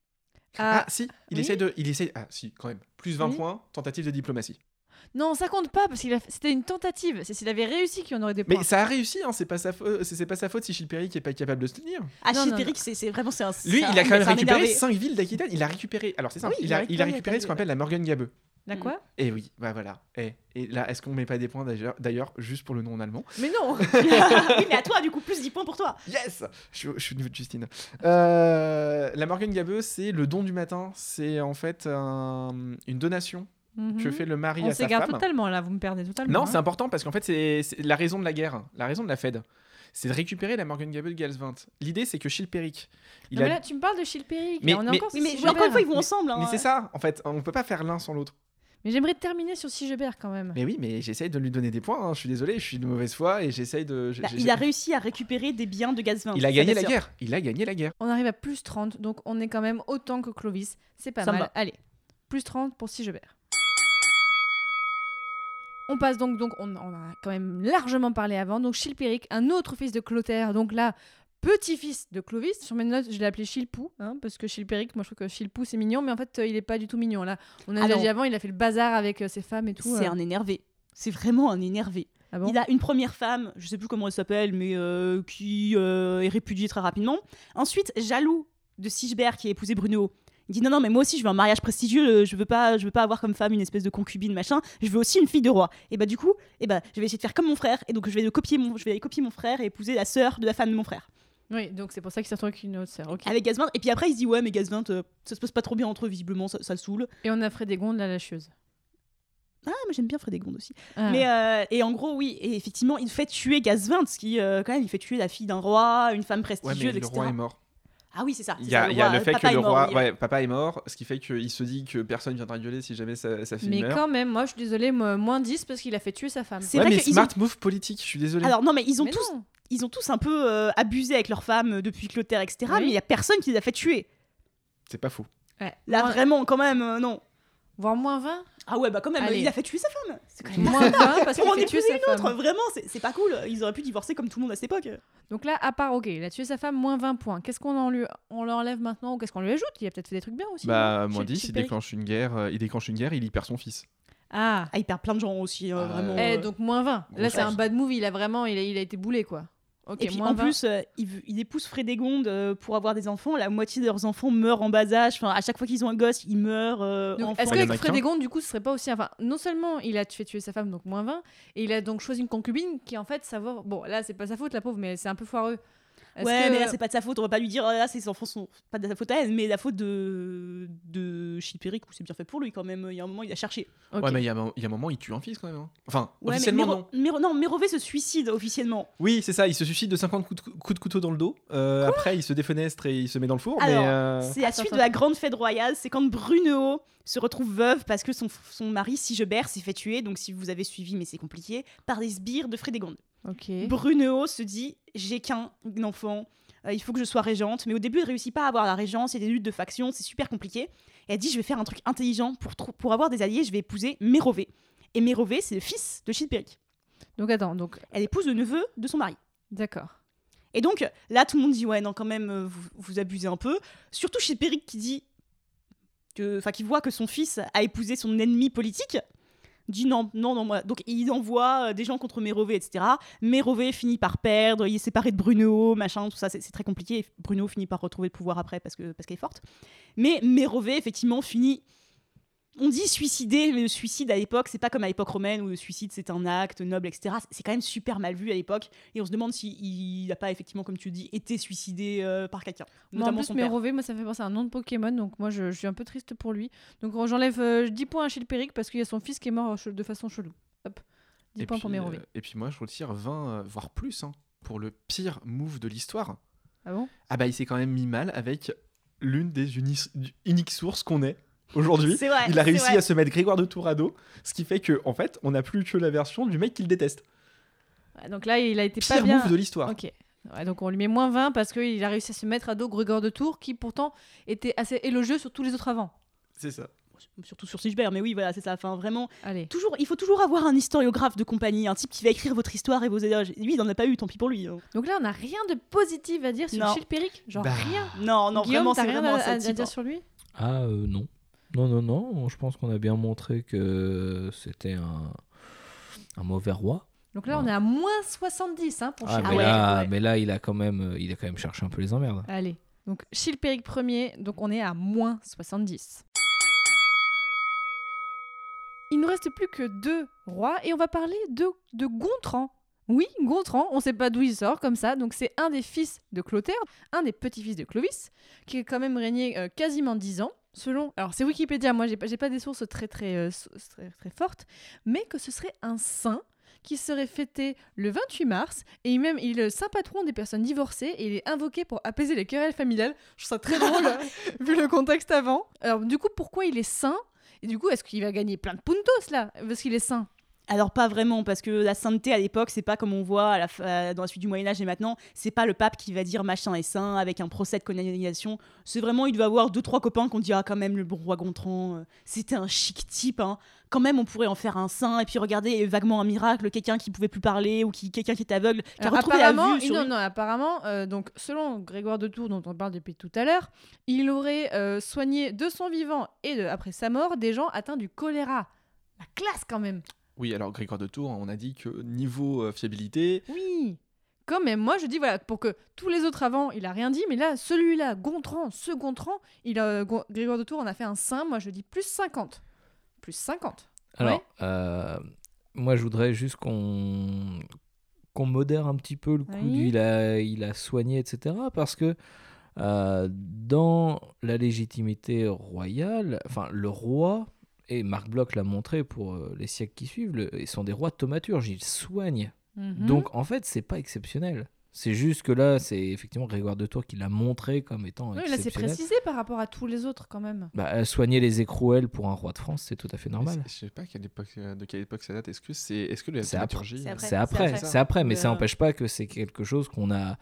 Ah, à. si, il oui. essaye de. Il essaye. Ah, si, quand même. Plus 20 Oui. points, tentative de diplomatie. Non, ça compte pas parce qu'il a... c'était une tentative. C'est s'il avait réussi qu'il y en aurait des points. Mais ça a réussi, hein, c'est pas, sa fa- c'est c'est pas sa faute si Chilpéric est pas capable de se tenir. Ah, Non, non, Chilpéric, c'est c'est vraiment c'est un. Lui, il a quand même récupéré énervé. 5 villes d'Aquitaine. Il a récupéré. Alors, c'est simple. Oui, il, il a a, il a récupéré ce qu'on appelle la Morgan Gabeux. Là quoi? Et oui, bah voilà. Et, et là, est-ce qu'on met pas des points d'ailleurs, juste pour le nom en allemand? Mais non oui, mais à toi, du coup, plus 10 points pour toi. Yes je suis, je suis au niveau de Justine. Euh, la Morgan Gabeux, c'est le don du matin. C'est en fait un- une donation que Mhm. fait le mari On à sa s'égare femme. totalement là, vous me perdez totalement. Non, hein. c'est important parce qu'en fait, c'est la raison de la guerre, la raison de la Fed. C'est de récupérer la Morgan Gabeux de Galsvint. L'idée, c'est que Chilpéric, il Non, a mais là, tu me parles de Chilpéric. Mais- on est mais- encore Oui, mais encore une fois, ils vont ensemble. hein. Mais c'est ça, en fait, on peut pas faire l'un sans l'autre. Mais j'aimerais terminer sur Sigebert quand même. Mais oui, mais j'essaye de lui donner des points. hein. Je suis désolé, je suis de mauvaise foi et j'essaye de. Bah, j'ai- il a réussi à récupérer des biens de Gazvin. Il a gagné la sûr. guerre. Il a gagné la guerre. On arrive à plus 30, donc on est quand même autant que Clovis. C'est pas Ça me mal. va. Allez, plus 30 pour Sigebert. On passe donc, donc on, on a quand même largement parlé avant. Donc Chilpéric, un autre fils de Clotaire, donc là, petit-fils de Clovis. Sur mes notes, je l'ai appelé Chilpou, hein, parce que Chilpéric, moi je trouve que Chilpou c'est mignon, mais en fait euh, il est pas du tout mignon. Là, on a Ah déjà non. dit avant, il a fait le bazar avec euh, ses femmes et tout. C'est euh. un énervé. C'est vraiment un énervé. Ah bon Il a une première femme, je sais plus comment elle s'appelle, mais euh, qui est répudiée très rapidement. Ensuite, jaloux de Sigebert qui a épousé Bruno. Il dit non non mais moi aussi je veux un mariage prestigieux, je veux pas je veux pas avoir comme femme une espèce de concubine machin, je veux aussi une fille de roi. Et bah du coup, et bah je vais essayer de faire comme mon frère et donc je vais copier mon je vais aller copier mon frère et épouser la sœur de la femme de mon frère. Oui, donc c'est pour ça qu'il s'est retrouvé avec une autre sœur. ok. Avec Gazvin et puis après il se dit ouais mais Gazvin euh, ça se passe pas trop bien entre eux visiblement ça, ça le saoule. Et on a Frédégonde, la lâcheuse. Ah mais j'aime bien Frédégonde aussi. Ah. Mais euh, et en gros oui et effectivement il fait tuer Gazvin ce qui euh, quand même il fait tuer la fille d'un roi, une femme Ouais, prestigieuse mais le etc. roi est mort. Ah oui c'est ça. Il y a, y le fait papa que le mort, roi, oui. ouais, papa est mort, ce qui fait qu'il se dit que personne viendra violer si jamais sa, sa fille Mais meurt. quand même, moi je suis désolée, moi, moins 10 parce qu'il a fait tuer sa femme. C'est ouais, vrai mais smart move politique, je suis désolé. Alors non mais ils ont Mais tous non. Ils ont tous un peu euh, abusé avec leurs femmes euh, depuis Clotaire etc. Oui. Mais il y a personne qui les a fait tuer. C'est pas faux. Ouais. Là Moins- vraiment quand même euh, non. Voire moins 20 Ah ouais bah quand même Allez. il a fait tuer sa femme. C'est quand même Moins 20 parce Pour qu'il en fait tuer sa une femme. autre, vraiment, c'est pas cool. Ils auraient pu divorcer comme tout le monde à cette époque. Donc là, à part, ok, il a tué sa femme, moins 20 points. Qu'est-ce qu'on en lui, on l'enlève maintenant ou qu'est-ce qu'on lui ajoute? Il a peut-être fait des trucs bien aussi. Bah, moins Chez- 10, chez il déclenche une guerre, euh, il déclenche une guerre, il y perd son fils. Ah, Ah, il perd plein de gens aussi, euh, Ah, vraiment. eh, donc moins 20. Là, c'est un bad move, il a vraiment, il a, il a été boulé quoi. Ok, Et puis en 20. plus, euh, il, épouse Frédégonde euh, pour avoir des enfants. La moitié de leurs enfants meurent en bas âge. Enfin, à chaque fois qu'ils ont un gosse, ils meurent. euh, est-ce qu'avec. Frédégonde, du coup, ce serait pas aussi. Enfin, non seulement il a fait tuer sa femme, donc moins 20, et il a donc choisi une concubine qui, en fait, savoir. Bon, là, c'est pas sa faute, la pauvre, mais c'est un peu foireux. Est-ce Ouais, que- mais là, c'est pas de sa faute. On va pas lui dire, oh, là, ses enfants sont pas de sa faute à elle, mais la faute de, de Chilpéric, où c'est bien fait pour lui quand même. Il y a un moment, il a cherché. Ok. Ouais, mais il y, a un- il y a un moment, il tue un fils quand même. hein. Enfin, Ouais, mais officiellement, Méro- non. Méro- non, Mérové se suicide officiellement. Oui, c'est ça, il se suicide de 50 coups de, coups de couteau dans le dos. Euh, après, il se défenestre et il se met dans le four. Alors, mais euh, C'est la suite de la grande fête royale. C'est quand Brunehaut se retrouve veuve parce que son, son mari Sigebert s'est fait tuer. Donc, si vous avez suivi, mais c'est compliqué, par des sbires de Frédégonde. Ok. Brunehaut se dit J'ai qu'un enfant, euh, il faut que je sois régente. Mais au début, elle réussit pas à avoir la régence, il y a des luttes de factions, c'est super compliqué. Et elle dit Je vais faire un truc intelligent pour, pour avoir des alliés, je vais épouser Mérové. Et Mérové, c'est le fils de Chilpéric. Donc attends, donc Elle épouse le neveu de son mari. d'accord. Et donc là, tout le monde dit ouais, non, quand même, euh, vous, vous abusez un peu. Surtout chez Péric qui dit que, enfin, qui voit que son fils a épousé son ennemi politique. Dit non, non, non, moi. Donc il envoie euh, des gens contre Mérové, etc. Mérové finit par perdre, il est séparé de Bruno, machin, tout ça, c'est très compliqué. Bruno finit par retrouver le pouvoir après parce que parce qu'elle est forte. Mais Mérové, effectivement, finit. On dit suicider, mais le suicide à l'époque, c'est pas comme à l'époque romaine où le suicide c'est un acte noble, etc. C'est quand même super mal vu à l'époque. Et on se demande s'il n'a pas, effectivement, comme tu dis, été suicidé euh, par quelqu'un. Moi, en Notamment plus, son père. Mérové, moi, ça me fait penser à un nom de Pokémon, donc moi, je, je suis un peu triste pour lui. Donc, j'enlève euh, 10 points à Chilpéric parce qu'il y a son fils qui est mort euh, de façon chelou. Hop, 10 Et points puis, pour Mérové. euh, et puis moi, je retire 20, euh, voire plus, hein, pour le pire move de l'histoire. Ah bon? Ah bah, il s'est quand même mis mal avec l'une des uni- uniques sources qu'on ait aujourd'hui. Vrai. Il a réussi vrai. à se mettre Grégoire de Tourado, ce qui fait que en fait, on n'a plus que la version du mec qu'il déteste. Ouais, donc là, il a été pas Pire bien. move de l'histoire. Ok. Ouais, donc on lui met moins 20 parce qu'il a réussi à se mettre à dos Grégor de Tours qui pourtant était assez élogieux sur tous les autres avant. C'est ça. Surtout sur Sigebert, mais oui, voilà, c'est ça. Enfin, vraiment, Allez. toujours, il faut toujours avoir un historiographe de compagnie, un type qui va écrire votre histoire et vos éloges. Lui, il n'en a pas eu, tant pis pour lui. hein. Donc là, on n'a rien de positif à dire sur Non. Chilpéric Genre Bah, rien? Non, non, Guillaume, vraiment, c'est rien vraiment à, à- à dire hein. sur lui? Ah euh, non. Non, non, non. Je pense qu'on a bien montré que c'était un, un mauvais roi. Donc là, Ouais. on est à moins 70 hein, pour Ah, Chilpéric. mais, ouais, là, ouais. mais là, il a quand même, euh, il a quand même cherché un peu les emmerdes. Allez. Donc Chilpéric premier, donc on est à moins 70. Il ne reste plus que deux rois et on va parler de, de Gontran. Oui, Gontran, on ne sait pas d'où il sort comme ça, donc c'est un des fils de Clotaire, un des petits-fils de Clovis, qui a quand même régné euh, quasiment 10 ans, selon... Alors c'est Wikipédia, moi j'ai pas, pas des sources très très, euh, très très fortes, mais que ce serait un saint qui serait fêté le 28 mars, et même il est le saint patron des personnes divorcées, et il est invoqué pour apaiser les querelles familiales. Je trouve ça très drôle, vu le contexte avant. Alors du coup, pourquoi il est saint? Et du coup, est-ce qu'il va gagner plein de puntos là? Parce qu'il est saint Alors pas vraiment, parce que la sainteté à l'époque, c'est pas comme on voit à la fa- dans la suite du Moyen Âge et maintenant, c'est pas le pape qui va dire machin est saint avec un procès de canonisation. C'est vraiment, il doit avoir deux trois copains qu'on dira quand même le bon roi Gontran, euh, c'était un chic type. Hein. Quand même, on pourrait en faire un saint et puis regarder vaguement un miracle, quelqu'un qui pouvait plus parler ou qui quelqu'un qui était aveugle, qui a retrouvé la apparemment, vue. sur non, non, apparemment, euh, donc selon Grégoire de Tours, dont on parle depuis tout à l'heure, il aurait euh, soigné de son vivant et de, après sa mort des gens atteints du choléra. La classe quand même. Oui, alors Grégoire de Tours, on a dit que niveau euh, fiabilité, Oui. Quand même, moi je dis voilà, pour que tous les autres avant, il a rien dit, mais là, celui-là, Gontran, ce Gontran, il a, Gon- Grégoire de Tours en a fait un saint, moi je dis plus 50. Plus 50. Alors, Ouais. euh, moi, je voudrais juste qu'on qu'on modère un petit peu le coup Oui. du il a, il a soigné, etc. Parce que euh, dans la légitimité royale, enfin, le roi, et Marc Bloch l'a montré pour euh, les siècles qui suivent, le- ils sont des rois thaumaturges, ils soignent. Mhm. Donc, en fait, c'est pas exceptionnel. C'est juste que là, c'est effectivement Grégoire de Tours qui l'a montré comme étant Oui, là c'est précisé par rapport à tous les autres quand même. Bah, euh, soigner les écrouelles pour un roi de France, c'est tout à fait normal. je sais pas quelle époque, euh, de quelle époque ça date. Est-ce que c'est, est-ce que la C'est après. C'est après. C'est après, mais ça n'empêche pas que c'est quelque chose qu'on a,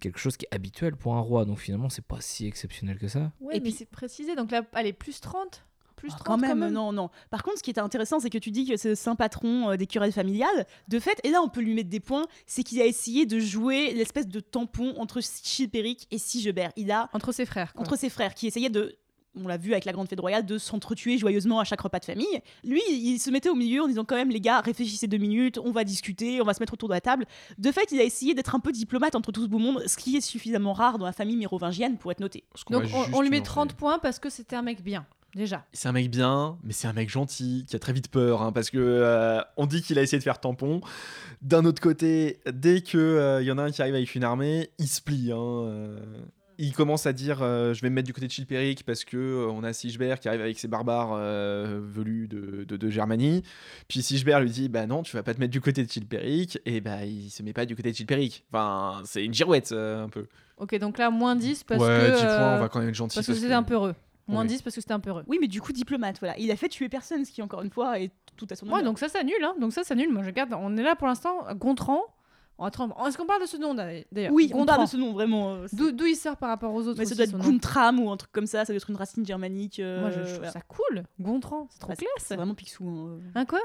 quelque chose qui est habituel pour un roi. Donc finalement, c'est pas si exceptionnel que ça. Et mais puis- c'est précisé, donc là, allez, plus 30. Plus Ah, 30 quand même, non, non. Par contre, ce qui était intéressant, c'est que tu dis que c'est le saint patron euh, des querelles familiales. De fait, et là, on peut lui mettre des points, c'est qu'il a essayé de jouer l'espèce de tampon entre Chilpéric et Sigebert. Il a, Entre ses frères. quoi. entre ses frères, qui essayaient de, on l'a vu avec la grande fête royale, de s'entretuer joyeusement à chaque repas de famille. Lui, il se mettait au milieu en disant quand même, les gars, réfléchissez deux minutes, on va discuter, on va se mettre autour de la table. De fait, il a essayé d'être un peu diplomate entre tout ce beau monde, ce qui est suffisamment rare dans la famille mérovingienne pour être noté. Donc on, on lui met lui 30 enlever. points parce que c'était un mec bien, déjà. C'est un mec bien, mais c'est un mec gentil qui a très vite peur, hein, parce que euh, on dit qu'il a essayé de faire tampon. D'un autre côté, dès que euh, y en a un qui arrive avec une armée, il se plie. hein, euh. Il commence à dire euh, je vais me mettre du côté de Chilpéric parce que euh, on a Sigebert qui arrive avec ses barbares euh, velus de, de, de Germanie. Puis Sigebert lui dit bah non tu vas pas te mettre du côté de Chilpéric et bah il se met pas du côté de Chilpéric. Enfin c'est une girouette euh, un peu. Ok, donc là, moins 10 parce ouais que. 10 points euh, on va quand même être gentil Parce que c'était un peu heureux. Moins Oui. 10 parce que c'était un peu heureux. Oui, mais du coup, diplomate, voilà. Il a fait tuer personne, ce qui, encore une fois, est tout à son honneur. Ouais, donc ça, ça annule. Hein. Donc ça, ça annule. Moi, je garde. On est là pour l'instant. Gontran. On va trem- Est-ce qu'on parle de ce nom d'ailleurs? Oui, on parle de ce nom, vraiment. euh, D'où il sort par rapport aux autres Mais ça aussi, doit être Guntram ou un truc comme ça, ça doit être une racine germanique. euh, Moi, je, je trouve voilà. ça cool. Gontran, c'est trop classe. C'est vraiment Picsou. hein. Hein, quoi?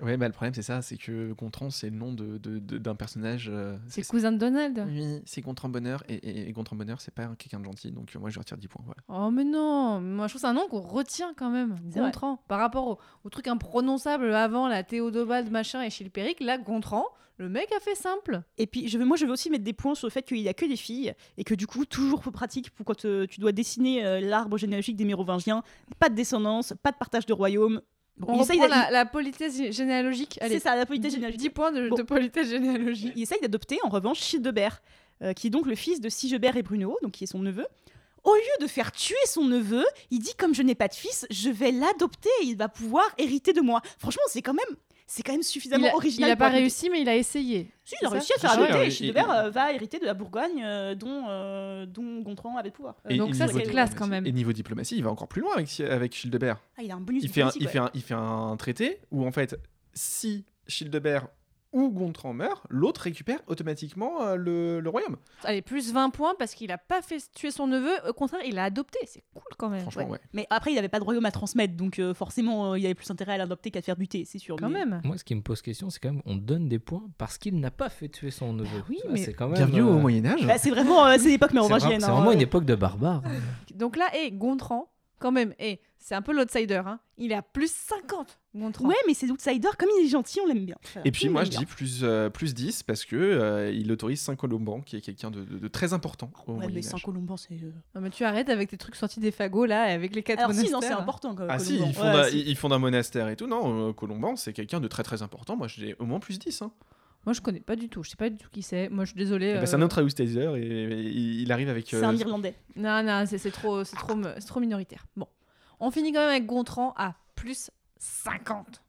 Ouais, bah, le problème, c'est ça, c'est que Gontran, c'est le nom de, de- de- d'un personnage. euh, C'est le cousin de Donald. Oui, c'est Gontran Bonheur, et, et, et Gontran Bonheur, c'est pas quelqu'un de gentil, donc euh, moi, je retire 10 points. Voilà. Oh mais non, moi je trouve que c'est un nom qu'on retient quand même, vrai. Gontran. Par rapport au, au truc imprononçable avant, la Théodobald machin et Chilpéric, là Gontran, le mec a fait simple. Et puis, je veux, moi, je veux aussi mettre des points sur le fait qu'il y a que des filles et que du coup, toujours peu pratique pour quand euh, tu dois dessiner euh, l'arbre généalogique des Mérovingiens. Pas de descendance, pas de partage de royaume. Bon, On il essaye la, la politesse gé- généalogique. C'est ça, la politesse 10 généalogique. points de, Bon. de politesse généalogique. Il essaye d'adopter en revanche Childebert, euh, qui est donc le fils de Sigebert et Bruno, donc qui est son neveu. Au lieu de faire tuer son neveu, il dit comme je n'ai pas de fils, je vais l'adopter et il va pouvoir hériter de moi. Franchement, c'est quand même, c'est quand même Il suffisamment a, original. il a pour pas réussi, mais il a essayé. Si, il a réussi à faire Ah adopter Childebert et- euh, va hériter de la Bourgogne euh, dont, euh, dont Gontran avait le pouvoir. Euh, Et- Donc et ça, niveau c'est classe diplomatie- quand même. Et niveau diplomatie, il va encore plus loin avec, avec Childebert. Ah, il a un bonus Il fait un, diplomatique, il, ouais. fait un, il fait un traité où, en fait, si Childebert ou Gontran meurt, l'autre récupère automatiquement euh, le, le royaume. Allez, plus 20 points parce qu'il a pas fait tuer son neveu, au contraire, il l'a adopté. C'est cool quand même. Franchement, ouais. Mais après, il n'avait pas de royaume à transmettre, donc euh, forcément, euh, il avait plus intérêt à l'adopter qu'à le faire buter, c'est sûr. Quand mais- même. Moi, ce qui me pose question, c'est quand même, on donne des points parce qu'il n'a pas fait tuer son neveu. oui, Tu vois, mais- c'est quand même. Bienvenue euh, au Moyen-Âge. Bah, c'est vraiment, euh, c'est l'époque C'est vraiment, mérovingienne. c'est hein, vraiment euh. une époque de barbares. Donc là, et Gontran, quand même, et c'est un peu l'outsider. Hein. Il est à plus 50, Gontran. Ouais, mais c'est l'outsider, comme il est gentil, on l'aime bien. Et puis moi je bien. dis plus, euh, plus 10 parce que euh, il autorise Saint-Colomban qui est quelqu'un de, de- de très important au Ouais, mais Moyen-Âge. Saint-Colomban, c'est. euh, Non, mais tu arrêtes avec tes trucs sortis des fagots là, et avec les quatre Alors, si, monastères. non, c'est important. quand- Ah si, Colomban. il fonde, Ouais, un, si. monastère et tout. Non, euh, Colomban c'est quelqu'un de très très important. Moi je dis au moins plus 10. Hein. Moi, je connais pas du tout. Je sais pas du tout qui c'est. Moi, je suis désolée. Eh ben, euh, C'est un autre outsider et, et il il arrive avec. C'est euh, un Irlandais. Non, non, c'est c'est trop, c'est trop, c'est trop minoritaire. Bon, on finit quand même avec Gontran à plus 50.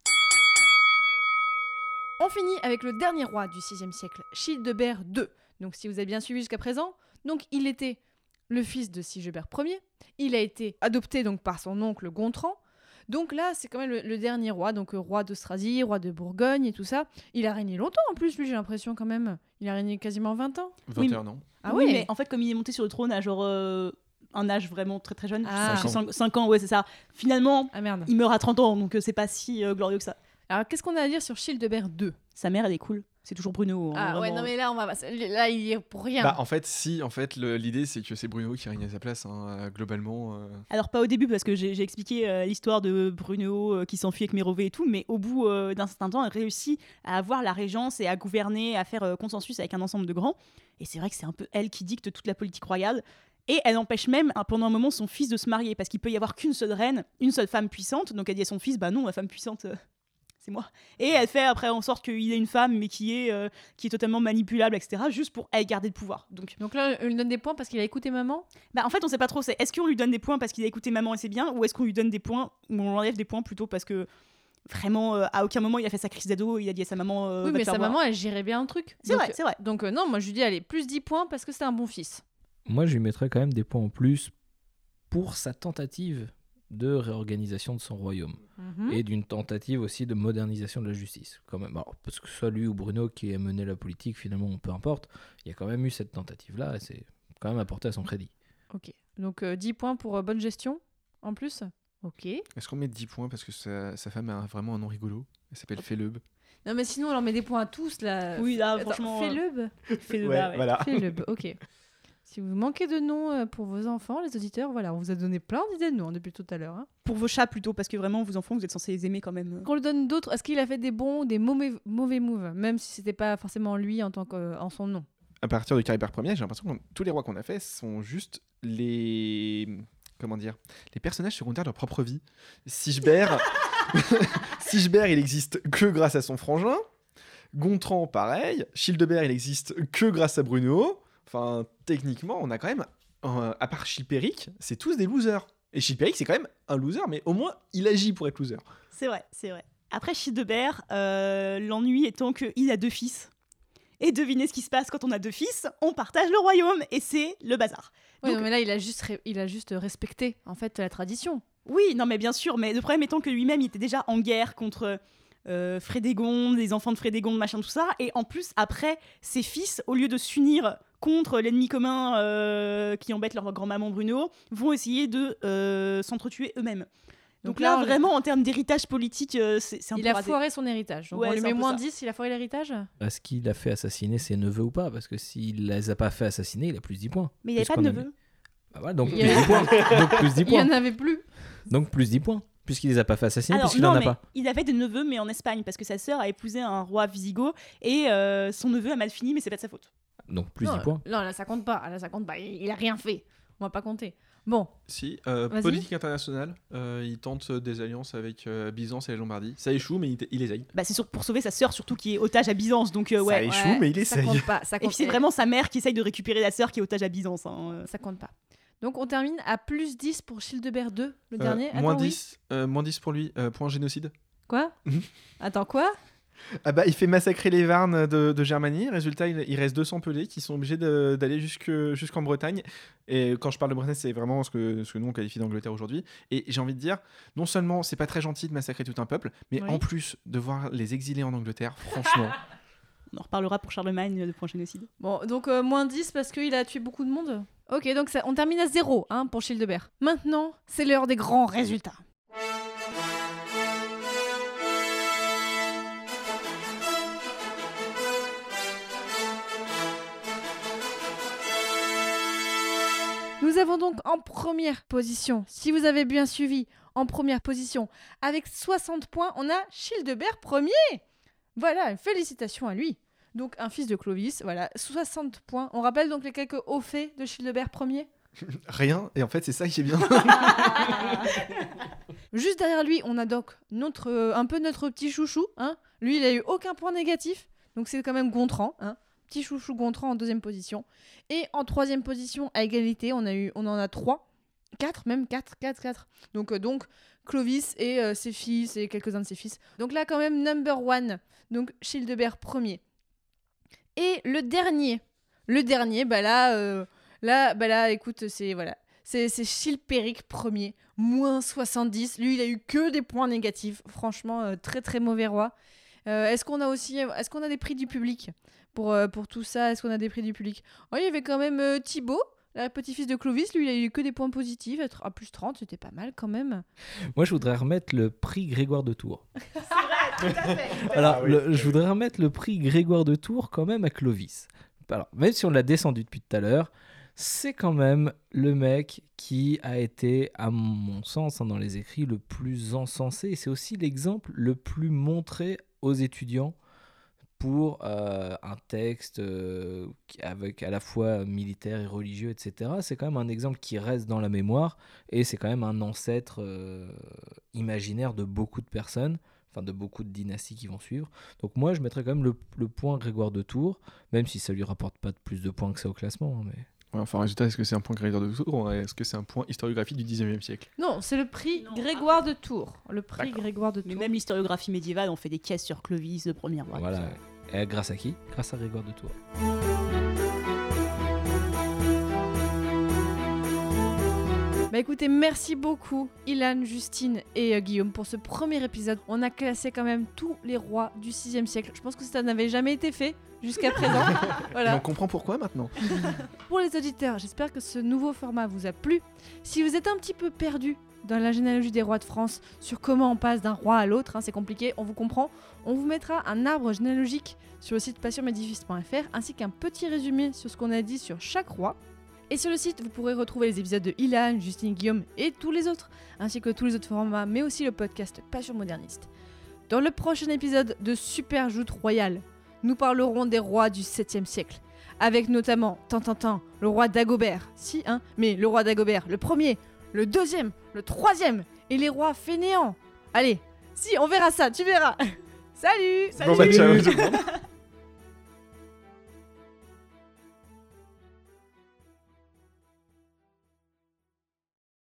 On finit avec le dernier roi du 6e siècle, Childebert II. Donc, si vous avez bien suivi jusqu'à présent, donc il était le fils de Sigebert Ier. Il a été adopté donc par son oncle Gontran. Donc là, c'est quand même le, le dernier roi, donc euh, roi d'Austrasie, roi de Bourgogne et tout ça. Il a régné longtemps en plus, lui, j'ai l'impression quand même. Il a régné quasiment 20 ans. 21 ans. Ah oui, oui, mais en fait, comme il est monté sur le trône à genre. euh, un âge vraiment très très jeune, Ah. 5 ans, ouais, c'est ça. Finalement, Ah merde. il meurt à 30 ans, donc euh, c'est pas si euh, glorieux que ça. Alors, qu'est-ce qu'on a à dire sur Childebert II Sa mère, elle est cool. C'est toujours Bruno. hein, Ah ouais, non mais là, on va... là il y est pour rien. Bah, en fait, si, en fait, l'idée c'est que c'est Bruno qui règne à sa place, hein, euh, globalement. euh. Alors pas au début parce que j'ai expliqué euh, l'histoire de Bruno euh, qui s'enfuit avec Mérové et tout, mais au bout euh, d'un certain temps, elle réussit à avoir la régence et à gouverner, à faire euh, consensus avec un ensemble de grands. Et c'est vrai que c'est un peu elle qui dicte toute la politique royale. Et elle empêche même hein, pendant un moment son fils de se marier parce qu'il peut y avoir qu'une seule reine, une seule femme puissante. Donc elle dit à son fils, bah non, la femme puissante. C'est moi. Et elle fait après en sorte qu'il ait une femme, mais qui est, euh, qui est totalement manipulable, etc., juste pour elle garder le pouvoir. Donc Donc là, on lui donne des points parce qu'il a écouté maman? Bah, en fait, on sait pas trop. C'est est-ce qu'on lui donne des points parce qu'il a écouté maman et c'est bien, ou est-ce qu'on lui donne des points ou on enlève des points plutôt parce que vraiment euh, à aucun moment il a fait sa crise d'ado, il a dit à sa maman. euh, Oui, mais sa voir. maman, elle gérait bien le truc. C'est vrai, c'est vrai. Donc euh, non, moi je lui dis, allez, plus 10 points parce que c'est un bon fils. Moi, je lui mettrais quand même des points en plus pour sa tentative de réorganisation de son royaume Mhm. et d'une tentative aussi de modernisation de la justice. Quand même, Alors, parce que ce soit lui ou Bruno qui ait mené la politique, finalement, peu importe, il y a quand même eu cette tentative-là et c'est quand même apporté à son crédit. Ok. Donc euh, 10 points pour euh, bonne gestion en plus? Ok. Est-ce qu'on met 10 points parce que sa, sa femme a vraiment un nom rigolo? Elle s'appelle Féleb. Non, mais sinon, on leur met des points à tous là. Oui, là, Attends, franchement. euh, Ouais, bas, ouais. voilà. Ok. Si vous manquez de noms euh, pour vos enfants, les auditeurs, voilà, on vous a donné plein d'idées de noms hein, depuis tout à l'heure. hein. Pour vos chats plutôt, parce que vraiment, vos enfants, vous êtes censés les aimer quand même. Qu'on lui donne d'autres. Est-ce qu'il a fait des bons ou des mauvais, mauvais moves, même si c'était pas forcément lui en tant que, euh, en son nom? À partir de Caribert Ier, j'ai l'impression que tous les rois qu'on a fait sont juste les. Comment dire Les personnages secondaires de leur propre vie. Sigebert. Sigebert, il existe que grâce à son frangin. Gontran, pareil. Childebert, il existe que grâce à Bruno. Enfin, techniquement, on a quand même. euh, à part Chilpéric, c'est tous des losers. Et Chilpéric, c'est quand même un loser, mais au moins, il agit pour être loser. C'est vrai, c'est vrai. Après Childebert, euh, l'ennui étant qu'il a deux fils. Et devinez ce qui se passe quand on a deux fils, on partage le royaume et c'est le bazar. Ouais, Donc- non, mais là, il a juste, ré- il a juste respecté en fait la tradition. Oui, non mais bien sûr, mais le problème étant que lui-même il était déjà en guerre contre euh, Frédégonde, les enfants de Frédégonde, machin tout ça, et en plus après ses fils, au lieu de s'unir contre l'ennemi commun euh, qui embête leur grand-maman Bruno, vont essayer de euh, s'entretuer eux-mêmes. Donc, là, vraiment, en termes d'héritage politique, euh, c'est un il peu a raté. foiré son héritage. Donc Ouais, on lui met moins ça. 10, il a foiré l'héritage? Est-ce qu'il a fait assassiner ses neveux ou pas? Parce que s'il les a pas fait assassiner, il a plus 10 points. Mais il n'y avait pas de Puisqu'on a neveu. Bah voilà, donc Il plus y 10 avait- points. Donc plus 10 Il y points. en avait plus. Donc plus 10 points. Puisqu'il les a pas fait assassiner, puisqu'il en a mais pas. il avait des neveux, mais en Espagne, parce que sa sœur a épousé un roi visigoth et euh, son neveu a mal fini, mais c'est pas de sa faute. Donc plus non, 10 points. Non, là ça compte pas. Là ça compte pas. Il, il a rien fait. On va pas compter. Bon, Si, euh, politique internationale, euh, il tente des alliances avec euh, Byzance et la Lombardie. Ça échoue, mais il, il essaye. Bah, c'est pour sauver sa sœur, surtout qui est otage à Byzance. Donc, euh, Ça ouais. échoue, ouais, mais il ça essaye. compte pas. Ça Et puis, c'est vraiment sa mère qui essaye de récupérer la sœur qui est otage à Byzance. hein. Ça compte pas. Donc on termine à plus 10 pour Childebert 2, le Euh, dernier. moins, Attends, oui. 10, euh, moins 10 pour lui, euh, point génocide. Quoi? Attends, quoi? Ah bah, il fait massacrer les Varnes de, de Germanie. Résultat, il, il reste 200 pelés qui sont obligés de- d'aller jusque- jusqu'en Bretagne. Et quand je parle de Bretagne, c'est vraiment ce que, ce que nous on qualifie d'Angleterre aujourd'hui. Et j'ai envie de dire, non seulement c'est pas très gentil de massacrer tout un peuple, mais Oui. en plus de voir les exilés en Angleterre, franchement. On en reparlera pour Charlemagne, le point génocide. Bon, donc euh, moins 10 parce qu'il a tué beaucoup de monde Ok, donc ça, on termine à 0 hein, pour Childebert. Maintenant, c'est l'heure des grands résultats. Avons donc en première position, si vous avez bien suivi, en première position, avec 60 points, on a Childebert premier. Voilà, félicitations à lui. Donc un fils de Clovis, voilà, 60 points. On rappelle donc les quelques hauts faits de Childebert Ier. Rien. Et en fait, c'est ça qui est bien. Juste derrière lui, on a donc notre, euh, un peu notre petit chouchou. Hein. Lui, il a eu aucun point négatif, donc c'est quand même Gontran. Hein. Petit chouchou Gontran en deuxième position. Et en troisième position, à égalité, on, a eu, on en a trois. Quatre même, quatre, quatre, quatre. Donc, euh, Clovis et euh, ses fils et quelques-uns de ses fils. Donc là, quand même, number one. Donc Childebert premier. Et le dernier. Le dernier, bah là, euh, là, bah là, écoute, c'est voilà. C'est Chilpéric premier, moins 70. Lui, il a eu que des points négatifs. Franchement, très très mauvais roi. Euh, est-ce qu'on a aussi, est-ce qu'on a des prix du public pour, euh, pour tout ça? Est-ce qu'on a des prix du public? Oh, Il y avait quand même euh, Thibaut, le petit-fils de Clovis. Lui, il a eu que des points positifs. Être à plus 30, c'était pas mal quand même. Moi, je voudrais remettre le prix Grégoire de Tours. Tout à fait. Alors, Ah oui, le- c'est je voudrais remettre le prix Grégoire de Tours quand même à Clovis. Alors, même si on l'a descendu depuis tout à l'heure, c'est quand même le mec qui a été, à mon sens, hein, dans les écrits, le plus encensé. Et c'est aussi l'exemple le plus montré aux étudiants pour euh, un texte euh, avec à la fois militaire et religieux, etc. C'est quand même un exemple qui reste dans la mémoire et c'est quand même un ancêtre euh, imaginaire de beaucoup de personnes, enfin de beaucoup de dynasties qui vont suivre. Donc moi, je mettrais quand même le, point Grégoire de Tours, même si ça lui rapporte pas plus de points que ça au classement. hein, Mais... Ouais, enfin, résultat, est-ce que c'est un point Grégoire de Tours ou Est-ce que c'est un point historiographique du 19e siècle? Non, c'est le prix Non, Grégoire de Tours. Le prix. Grégoire de Tours. Mais même l'historiographie médiévale, on fait des caisses sur Clovis, le premier roi. voilà. Et grâce à qui? Grâce à Grégoire de Tours. Bah écoutez, merci beaucoup Ilan, Justine et euh, Guillaume pour ce premier épisode. On a classé quand même tous les rois du 6e siècle. Je pense que ça n'avait jamais été fait jusqu'à présent. Et on comprend pourquoi maintenant Pour les auditeurs, j'espère que ce nouveau format vous a plu. Si vous êtes un petit peu perdu dans la généalogie des rois de France, sur comment on passe d'un roi à l'autre, hein, c'est compliqué, on vous comprend, on vous mettra un arbre généalogique sur le site passionmedifice.fr ainsi qu'un petit résumé sur ce qu'on a dit sur chaque roi. Et sur le site, vous pourrez retrouver les épisodes de Ilan, Justine, Guillaume et tous les autres, ainsi que tous les autres formats, mais aussi le podcast Passion Moderniste. Dans le prochain épisode de Super Joute Royale, nous parlerons des rois du 7e siècle avec notamment Tantantan, le roi Dagobert, si hein, mais le roi Dagobert, le premier, le deuxième, le troisième, et les rois fainéants. Allez, si, on verra ça, tu verras. Salut Bon, bah, ciao.